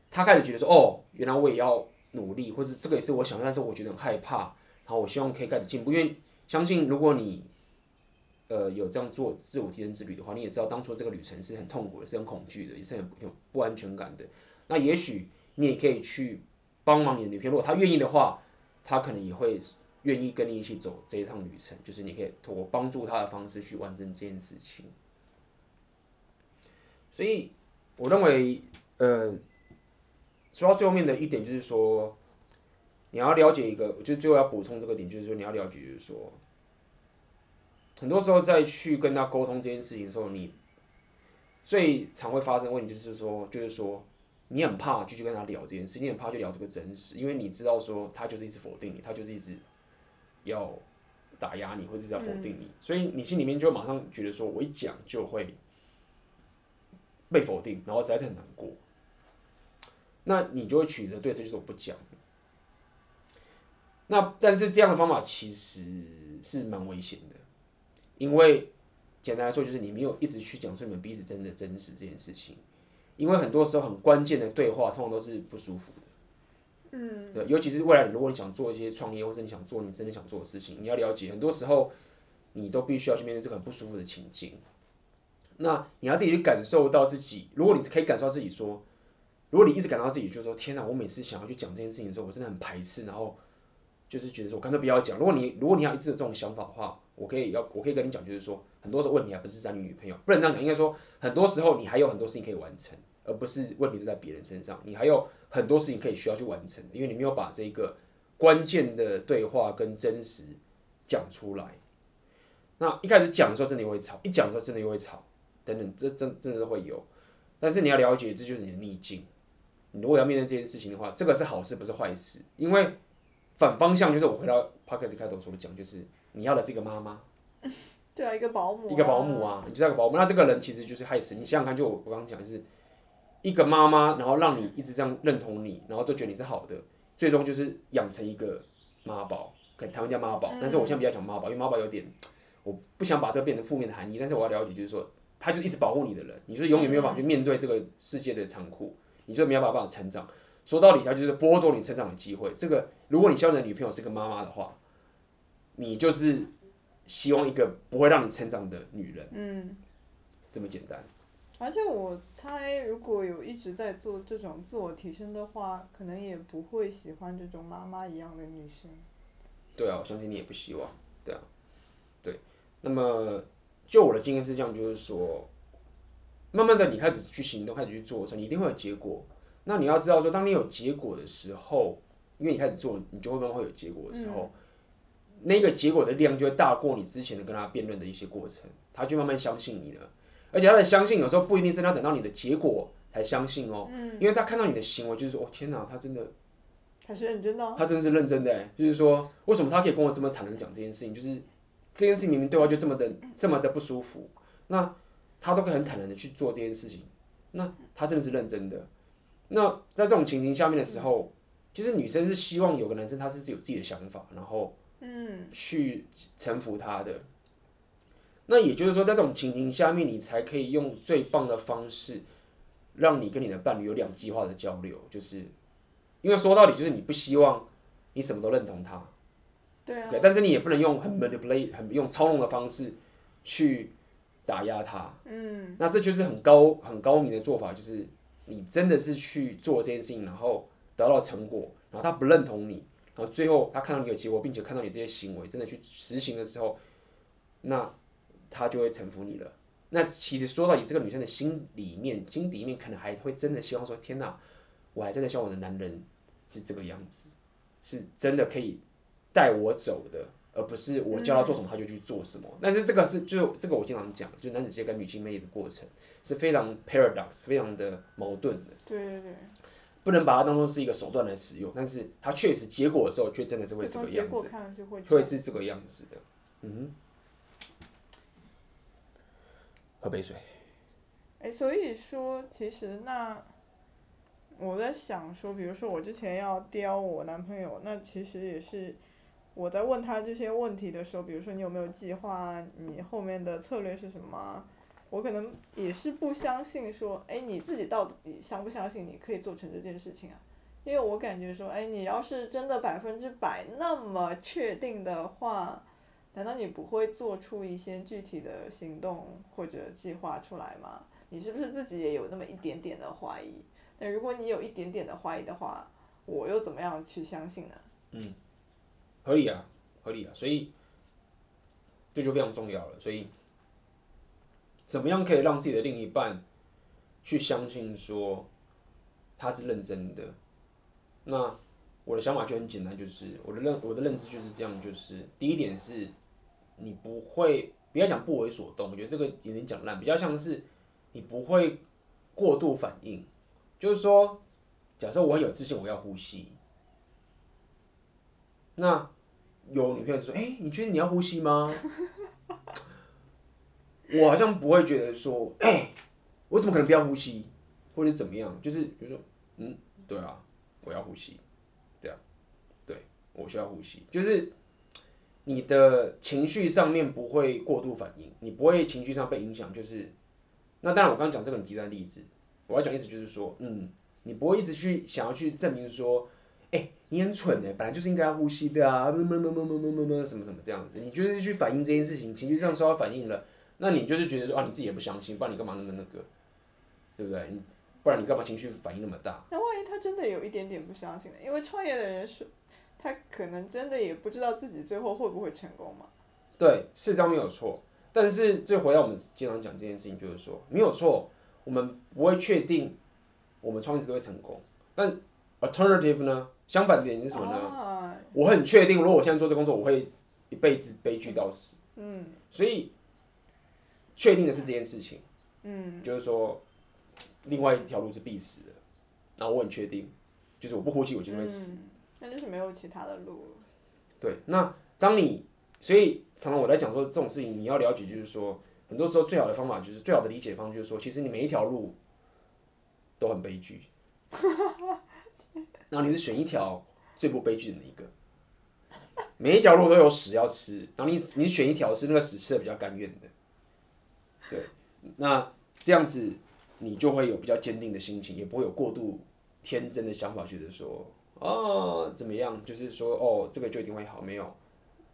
她开始觉得说，哦，原来我也要努力，或者这个也是我想要，但是我觉得很害怕。然后我希望可以开始进步，因为相信如果你呃有这样做自我提升之旅的话，你也知道当初这个旅程是很痛苦的，是很恐惧的，也是很有不安全感的。那也许你也可以去帮忙你的女朋友，如果她愿意的话。她可能也会愿意跟你一起走这一趟旅程，就是你可以通过帮助她的方式去完成这件事情。所以，我认为，呃，说到最后面的一点就是说，你要了解一个，就最后要补充这个点，就是说你要了解，就是说，很多时候在去跟他沟通这件事情的时候，你最常会发生的问题就是说，就是说。你很怕继续跟他聊这件事，你很怕就聊这个真实，因为你知道说他就是一直否定你，他就是一直要打压你，或者是要否定你，所以你心里面就马上觉得说，我一讲就会被否定，然后实在是很难过。那你就会取舍对这，就是我不讲。那但是这样的方法其实是蛮危险的，因为简单来说，就是你没有一直去讲出你们彼此真的真实这件事情，因为很多时候很关键的对话，通常都是不舒服的。嗯，对，尤其是未来，如果你想做一些创业，或者你想做你真的想做的事情，你要了解，很多时候你都必须要去面对这个很不舒服的情境。那你要自己去感受到自己，如果你可以感受到自己说，如果你一直感到自己就是说，天哪，我每次想要去讲这件事情的时候，我真的很排斥，然后就是觉得说，我干脆不要讲。如果你如果你要一直有这种想法的话，我可以要我可以跟你讲，就是说，很多时候问题还不是在你女朋友，不能这样讲，应该说很多时候你还有很多事情可以完成，而不是问题都在别人身上，你还有很多事情可以需要去完成，因为你没有把这个关键的对话跟真实讲出来。那一开始讲的时候真的会吵，一讲的时候真的又会吵，等等，这真真的会有。但是你要了解，这就是你的逆境。你如果要面对这件事情的话，这个是好事，不是坏事。因为反方向就是我回到 Podcast 开头所讲，就是你要的是一个妈妈。[laughs] 对啊，一个保姆、啊。一个保姆啊，你就是个保姆。那这个人其实就是害死你。想想看，就我我刚刚讲，就是一个妈妈，然后让你一直这样认同你，然后都觉得你是好的，最终就是养成一个妈宝，可能台湾叫妈宝。但是我现在比较讲妈宝，因为妈宝有点，我不想把这个变成负面的含义。但是我要了解，就是说，他就一直保护你的人，你就是永远没有办法去面对这个世界的残酷，你就没有办法成长。说到底，他就是剥夺你成长的机会。这个，如果你希望你的女朋友是个妈妈的话，你就是。希望一个不会让你成长的女人，嗯，这么简单。而且我猜，如果有一直在做这种自我提升的话，可能也不会喜欢这种妈妈一样的女生。对啊，我相信你也不希望，对啊，对。那么，就我的经验是这样，就是说，慢慢的你开始去行动，开始去做的时候，你一定会有结果。那你要知道说，当你有结果的时候，因为你开始做，你就会慢慢会有结果的时候。嗯那个结果的量就会大过你之前的跟他辩论的一些过程，他就慢慢相信你了。而且他的相信有时候不一定是他等到你的结果才相信哦，因为他看到你的行为就是说，哦天哪，他真的，他是认真的，他真的是认真的，就是说，为什么他可以跟我这么坦然讲这件事情？就是这件事情明明对话就这么的这么的不舒服，那他都可以很坦然的去做这件事情，那他真的是认真的。那在这种情形下面的时候，其实女生是希望有个男生他是有自己的想法，然后。嗯，去臣服他的，那也就是说，在这种情形下面，你才可以用最棒的方式，让你跟你的伴侣有两极化的交流。就是，因为说到底，就是你不希望你什么都认同他，对啊，对，但是你也不能用很 manipulate、很用操弄的方式去打压他。嗯，那这就是很高、很高明的做法，就是你真的是去做这件事情，然后得到成果，然后他不认同你。然后最后，他看到你有结果，并且看到你这些行为真的去实行的时候，那他就会臣服你了。那其实说到底，这个女生的心里面、心底里面可能还会真的希望说：“天哪，我还真的希望我的男人是这个样子，是真的可以带我走的，而不是我叫他做什么他就去做什么。”但是这个是就这个我经常讲，就男子气概跟女性魅力的过程是非常 paradox、非常的矛盾的。对对对。不能把它当做是一个手段来使用，但是它确实结果的时候，却真的是会这个样子，会会是这个样子的。嗯哼，喝杯水。哎、欸，所以说，其实那我在想说，比如说我之前要刁我男朋友，那其实也是我在问他这些问题的时候，比如说你有没有计划，你后面的策略是什么？我可能也是不相信说，哎，你自己到底相不相信你可以做成这件事情啊？因为我感觉说，哎，你要是真的百分之百那么确定的话，难道你不会做出一些具体的行动或者计划出来吗？你是不是自己也有那么一点点的怀疑？那如果你有一点点的怀疑的话，我又怎么样去相信呢？嗯，合理啊，合理啊，所以这就非常重要了，所以。怎么样可以让自己的另一半去相信说他是认真的？那我的想法就很简单，就是我的认我的认知就是这样，就是第一点是，你不会不要讲不为所动，我觉得这个有点讲烂，比较像是你不会过度反应，就是说，假设我很有自信，我要呼吸，那有女朋友说，哎，你觉得你要呼吸吗？[laughs] 我好像不会觉得说，哎、我怎么可能不要呼吸，或者怎么样？就是比如说，嗯，对啊，我要呼吸，这样，对，我需要呼吸。就是你的情绪上面不会过度反应，你不会情绪上被影响。就是，那当然我刚刚讲这个很极端例子，我要讲意思就是说，嗯，你不会一直去想要去证明说，哎、你很蠢哎，本来就是应该要呼吸的啊，什么什么什么么什么什么这样子，你就是去反映这件事情，情绪上受到反应了，那你就是觉得说啊，你自己也不相信，不然你干嘛那么那个，对不对？你不然你干嘛情绪反应那么大？那万一他真的有一点点不相信呢？因为创业的人是。他可能真的也不知道自己最后会不会成功嘛？对，事实上没有错。但是，这回到我们经常讲这件事情，就是说没有错，我们不会确定我们创业都会成功。但 alternative 呢？相反的点是什么呢？啊、我很确定，如果我现在做这工作，我会一辈子悲剧到死。嗯。所以，确定的是这件事情。嗯。就是说，另外一条路是必死的。然后我很确定，就是我不呼吸，我就会死。嗯那就是没有其他的路。对，那当你，所以常常我在讲说这种事情，你要了解，就是说，很多时候最好的方法就是最好的理解方式，就是说，其实你每一条路都很悲剧，[laughs] 然后你是选一条最不悲剧的那一个，每一条路都有屎要吃，然后你你选一条是那个屎吃的比较甘愿的，对，那这样子你就会有比较坚定的心情，也不会有过度天真的想法，觉得说。哦，怎么样？就是说，哦，这个就一定会好，没有？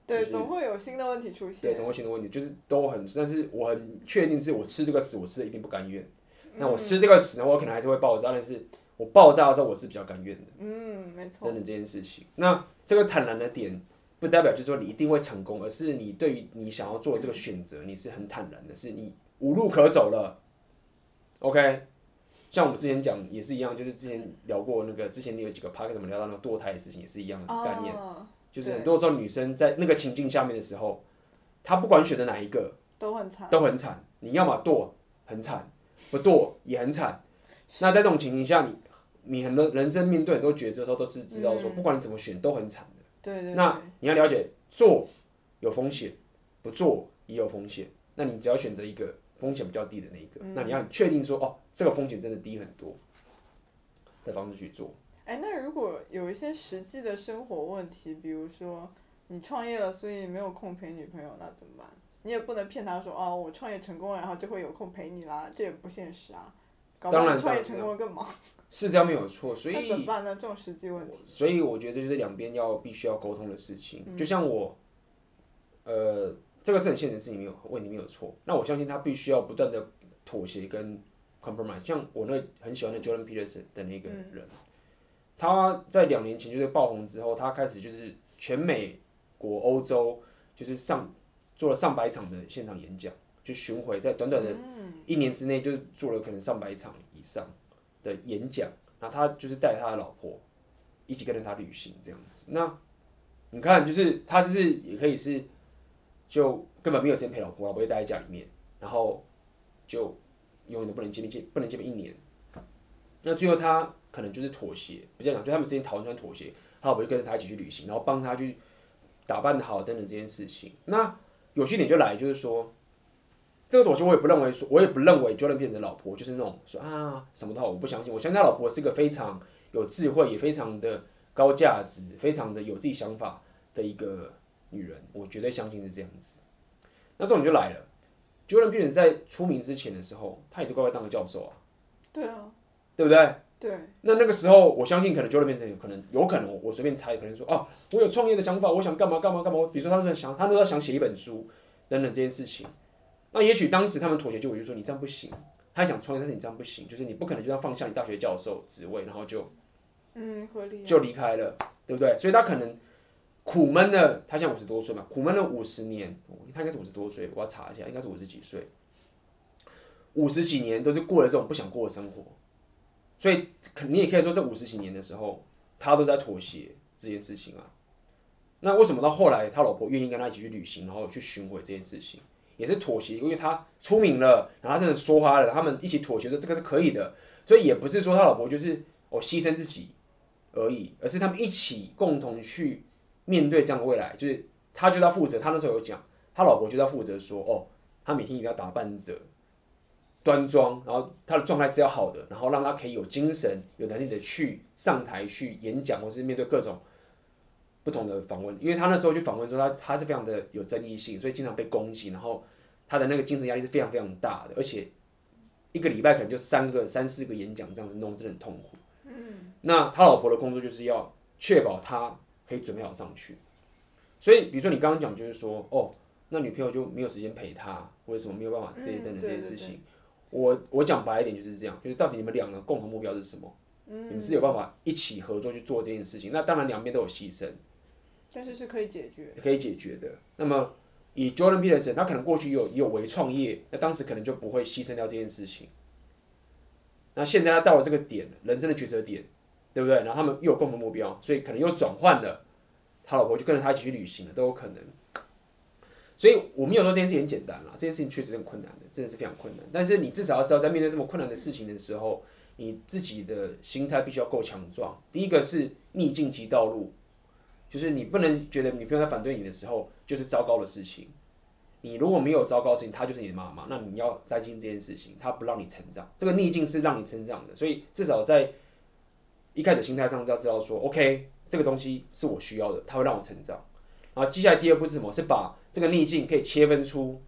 对，就是、总会有新的问题出现。对，总会新的问题，就是都很，但是我很确定是我吃这个屎，我吃的一定不甘愿。嗯、那我吃这个屎呢，我可能还是会爆炸，但是我爆炸的时候，我是比较甘愿的。嗯，没错。等等这件事情，那这个坦然的点，不代表就是说你一定会成功，而是你对于你想要做的这个选择，你是很坦然的，是你无路可走了。OK。像我们之前讲也是一样，就是之前聊过那个，之前你有几个 podcast 怎么聊到那个堕胎的事情，也是一样的概念。Oh, 就是很多时候女生在那个情境下面的时候，她不管选择哪一个，都很惨，都很惨。你要么堕，很惨；不堕也很惨。那在这种情形下，你你很多人生面对很多抉择的时候，都是知道说，不管你怎么选，都很惨的。对对对。那你要了解，做有风险，不做也有风险。那你只要选择一个。风险比较低的那一个，嗯、那你要确定说哦，这个风险真的低很多的方式去做。哎，那如果有一些实际的生活问题，比如说你创业了，所以没有空陪女朋友，那怎么办？你也不能骗他说哦，我创业成功了，然后就会有空陪你啦，这也不现实啊。搞不好创业成功了更忙。是这样没有错，所以那怎么办呢？这种实际问题。所以我觉得这就是两边要必须要沟通的事情。嗯、就像我，呃。这个是很现实的事情，没有问题，没有错。那我相信他必须要不断的妥协跟 compromise。像我那很喜欢的 Jordan Peterson 的那个人，嗯、他在两年前就是爆红之后，他开始就是全美国、欧洲就是上做了上百场的现场演讲，就巡回，在短短的一年之内就做了可能上百场以上的演讲。那他就是带他的老婆一起跟着他旅行这样子。那你看，就是他就是也可以是。就根本没有时间陪老婆，老婆就待在家里面，然后就永远都不能见面，见不能见面一年。那最后他可能就是妥协，比较讲，就他们之间讨论出来妥协，他老婆就跟着他一起去旅行，然后帮他去打扮的好等等这件事情。那有趣点就来，就是说这个妥协我也不认为说，我也不认为 Jordan 变成老婆就是那种说啊什么的话，我不相信。我相信他老婆是一个非常有智慧，也非常的高价值，非常的有自己想法的一个。女人，我绝对相信是这样子。那这种就来了，Jordan Peterson 在出名之前的时候，他也是乖乖当个教授啊。对啊，对不对？对。那那个时候，我相信可能 Jordan Peterson 有可能，有可能我随便猜，可能说哦，我有创业的想法，我想干嘛干嘛干嘛。比如说他们在想，他都在想写一本书等等这件事情。那也许当时他们妥协，就我就说你这样不行。他想创业，但是你这样不行，就是你不可能就要放下你大学教授职位，然后就嗯合理就离开了，对不对？所以他可能。苦闷的，他现在五十多岁嘛，苦闷了五十年，他应该是五十多岁，我要查一下，应该是五十几岁，五十几年都是过了这种不想过的生活，所以肯你也可以说这五十几年的时候，他都在妥协这件事情啊。那为什么到后来他老婆愿意跟他一起去旅行，然后去巡回这件事情，也是妥协，因为他出名了，然后他真的说话了，他们一起妥协说这个是可以的，所以也不是说他老婆就是哦牺牲自己而已，而是他们一起共同去。面对这样的未来，就是他就要负责。他那时候有讲，他老婆就要负责说，哦，他每天一定要打扮着端庄，然后他的状态是要好的，然后让他可以有精神、有能力的去上台去演讲，或是面对各种不同的访问，因为他那时候去访问说他他是非常的有争议性，所以经常被攻击，然后他的那个精神压力是非常非常大的，而且一个礼拜可能就三个三四个演讲这样子弄，真的很痛苦。嗯，那他老婆的工作就是要确保他可以准备好上去，所以比如说你刚刚讲就是说哦，那女朋友就没有时间陪他，或者什么没有办法这些等等这件事情，嗯、我我讲白一点就是这样，就是到底你们两个共同目标是什么？嗯，你们是有办法一起合作去做这件事情，那当然两边都有牺牲。但是是可以解决，可以解决的。那么以 Jordan Peterson，他可能过去有有为创业，那当时可能就不会牺牲掉这件事情。那现在他到了这个点，人生的抉择点，对不对？然后他们又有共同目标，所以可能又转换了，他老婆就跟着他一起去旅行了，都有可能。所以我们有时候这件事情很简单啦，这件事情确实很困难的，真的是非常困难。但是你至少要知道，在面对这么困难的事情的时候，你自己的心态必须要够强壮。第一个是逆境即道路。就是你不能觉得女朋友在反对你的时候就是糟糕的事情，你如果没有糟糕的事情，她就是你的妈妈，那你要担心这件事情，她不让你成长，这个逆境是让你成长的，所以至少在一开始心态上就要知道说，OK，这个东西是我需要的，它会让我成长。然后接下来第二步是什么？是把这个逆境可以切分出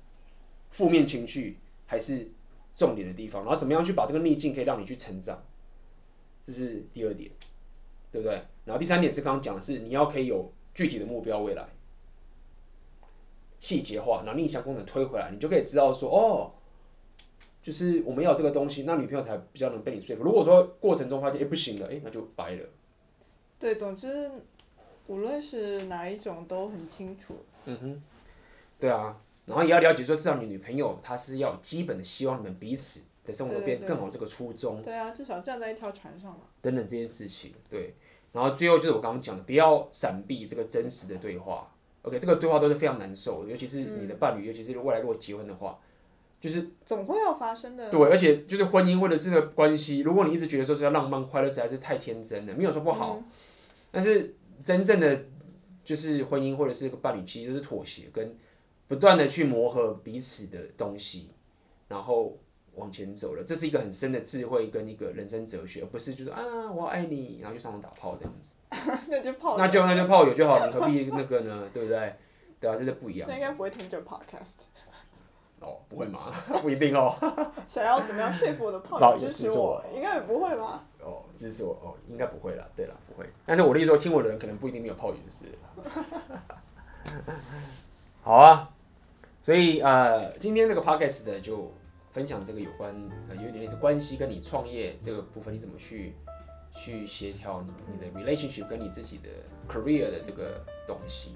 负面情绪还是重点的地方，然后怎么样去把这个逆境可以让你去成长，这是第二点。对不对？然后第三点是刚刚讲的是你要可以有具体的目标，未来细节化，然后逆向工程推回来，你就可以知道说哦，就是我们要这个东西，那女朋友才比较能被你说服。如果说过程中发现哎不行了，哎那就掰了。对，总之无论是哪一种都很清楚。嗯哼，对啊，然后也要了解说，至少你女朋友她是要基本的希望你们彼此的。生活变更好，这个初衷。对，啊，至少站在一条船上嘛。等等这件事情，对。然后最后就是我刚刚讲的，不要闪避这个真实的对话。OK，这个对话都是非常难受的，尤其是你的伴侣，嗯、尤其是未来如果结婚的话，就是总会要发生的。对，而且就是婚姻或者是个关系，如果你一直觉得说是要浪漫快乐，实在是太天真了，没有说不好。嗯、但是真正的就是婚姻或者是一个伴侣，其实就是妥协跟不断的去磨合彼此的东西，然后。往前走了，这是一个很深的智慧跟一个人生哲学，而不是就是啊，我爱你，然后就上床打炮这样子。[laughs] 那就炮，那就那就炮友就好，你何必那个呢？对不对？对啊，这是不一样。那应该不会听这个 podcast。哦，不会吗？[laughs] 不一定哦。[laughs] 想要怎么样说服我的炮友支持我？应该也不会吧？哦，支持我哦，应该不会啦。对啦，不会。但是我的意思说，听我的人可能不一定没有炮友，就是。[laughs] 好啊，所以呃，今天这个 podcast 的就。分享这个有关呃，有一点类似关系跟你创业这个部分，你怎么去去协调你你的 relationship 跟你自己的 career 的这个东西？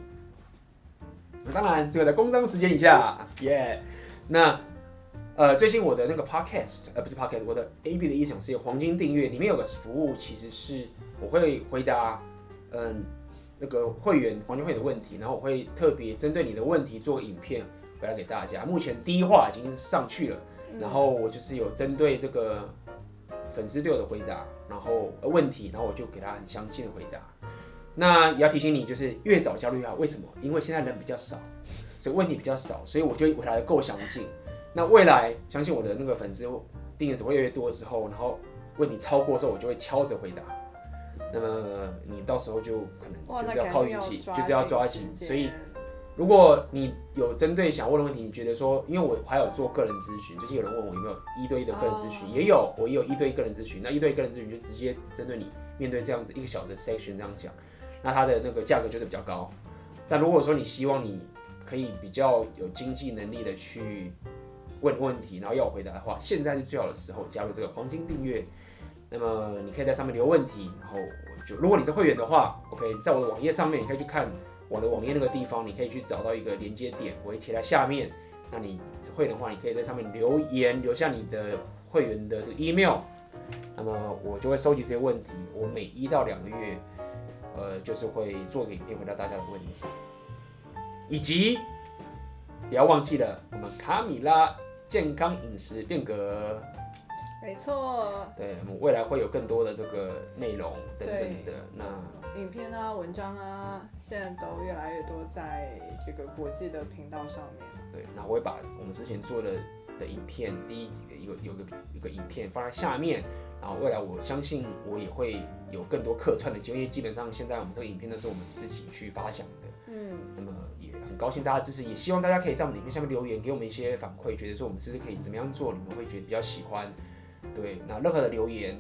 当然，这个在公章时间以下，耶、yeah。那呃，最近我的那个 podcast，呃，不是 podcast，我的 AB 的异想世界黄金订阅里面有个服务，其实是我会回答嗯、呃、那个会员黄金会员的问题，然后我会特别针对你的问题做个影片回来给大家。目前第一话已经上去了。然后我就是有针对这个粉丝对我的回答，然后问题，然后我就给他很详细的回答。那也要提醒你，就是越早加入越好。为什么？因为现在人比较少，所以问题比较少，所以我就回答的够详尽。那未来相信我的那个粉丝订阅只会越来越多的时候，然后问题超过的时候，我就会挑着回答。那么你到时候就可能就是要靠运气，就是要抓紧，所以。如果你有针对想问的问题，你觉得说，因为我还有做个人咨询，最近有人问我有没有一对一的个人咨询，也有，我也有一对一个人咨询。那一对一个人咨询就直接针对你面对这样子一个小时的 section 这样讲，那它的那个价格就是比较高。但如果说你希望你可以比较有经济能力的去问问题，然后要我回答的话，现在是最好的时候加入这个黄金订阅。那么你可以在上面留问题，然后我就如果你是会员的话，OK，在我的网页上面你可以去看。我的网页那个地方，你可以去找到一个连接点，我会贴在下面。那你会的话，你可以在上面留言，留下你的会员的这个 email。那么我就会收集这些问题，我每一到两个月，呃，就是会做个影片回答大家的问题。以及不要忘记了，我们卡米拉健康饮食变革。没错。对，我们未来会有更多的这个内容等等的。那。影片啊，文章啊，现在都越来越多在这个国际的频道上面。对，那我会把我们之前做的的影片，第一一个有个一个影片放在下面，然后未来我相信我也会有更多客串的机会，因为基本上现在我们这个影片都是我们自己去发想的，嗯，那么也很高兴大家支持，也希望大家可以在我们里面下面留言，给我们一些反馈，觉得说我们是不是可以怎么样做，你们会觉得比较喜欢，对，那任何的留言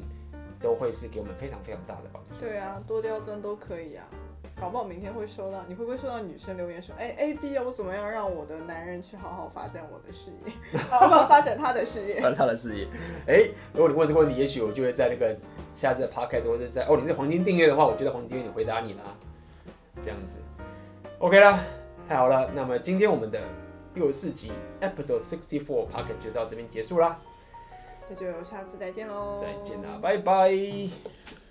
都会是给我们非常非常大的帮助。对啊，多刁钻都可以啊。搞不好明天会收到，你会不会收到女生留言说，哎，A B 要我怎么样让我的男人去好好发展我的事业，[laughs] 好好发展他的事业，[laughs] 发展他的事业。哎，如果你问这个问题，也许我就会在那个下次的 podcast 或者是在哦，你是黄金订阅的话，我就在黄金订阅里回答你啦。这样子，OK 啦，太好了。那么今天我们的六十四集 episode sixty four podcast 就到这边结束啦。那就下次再见喽。再见啦，拜拜。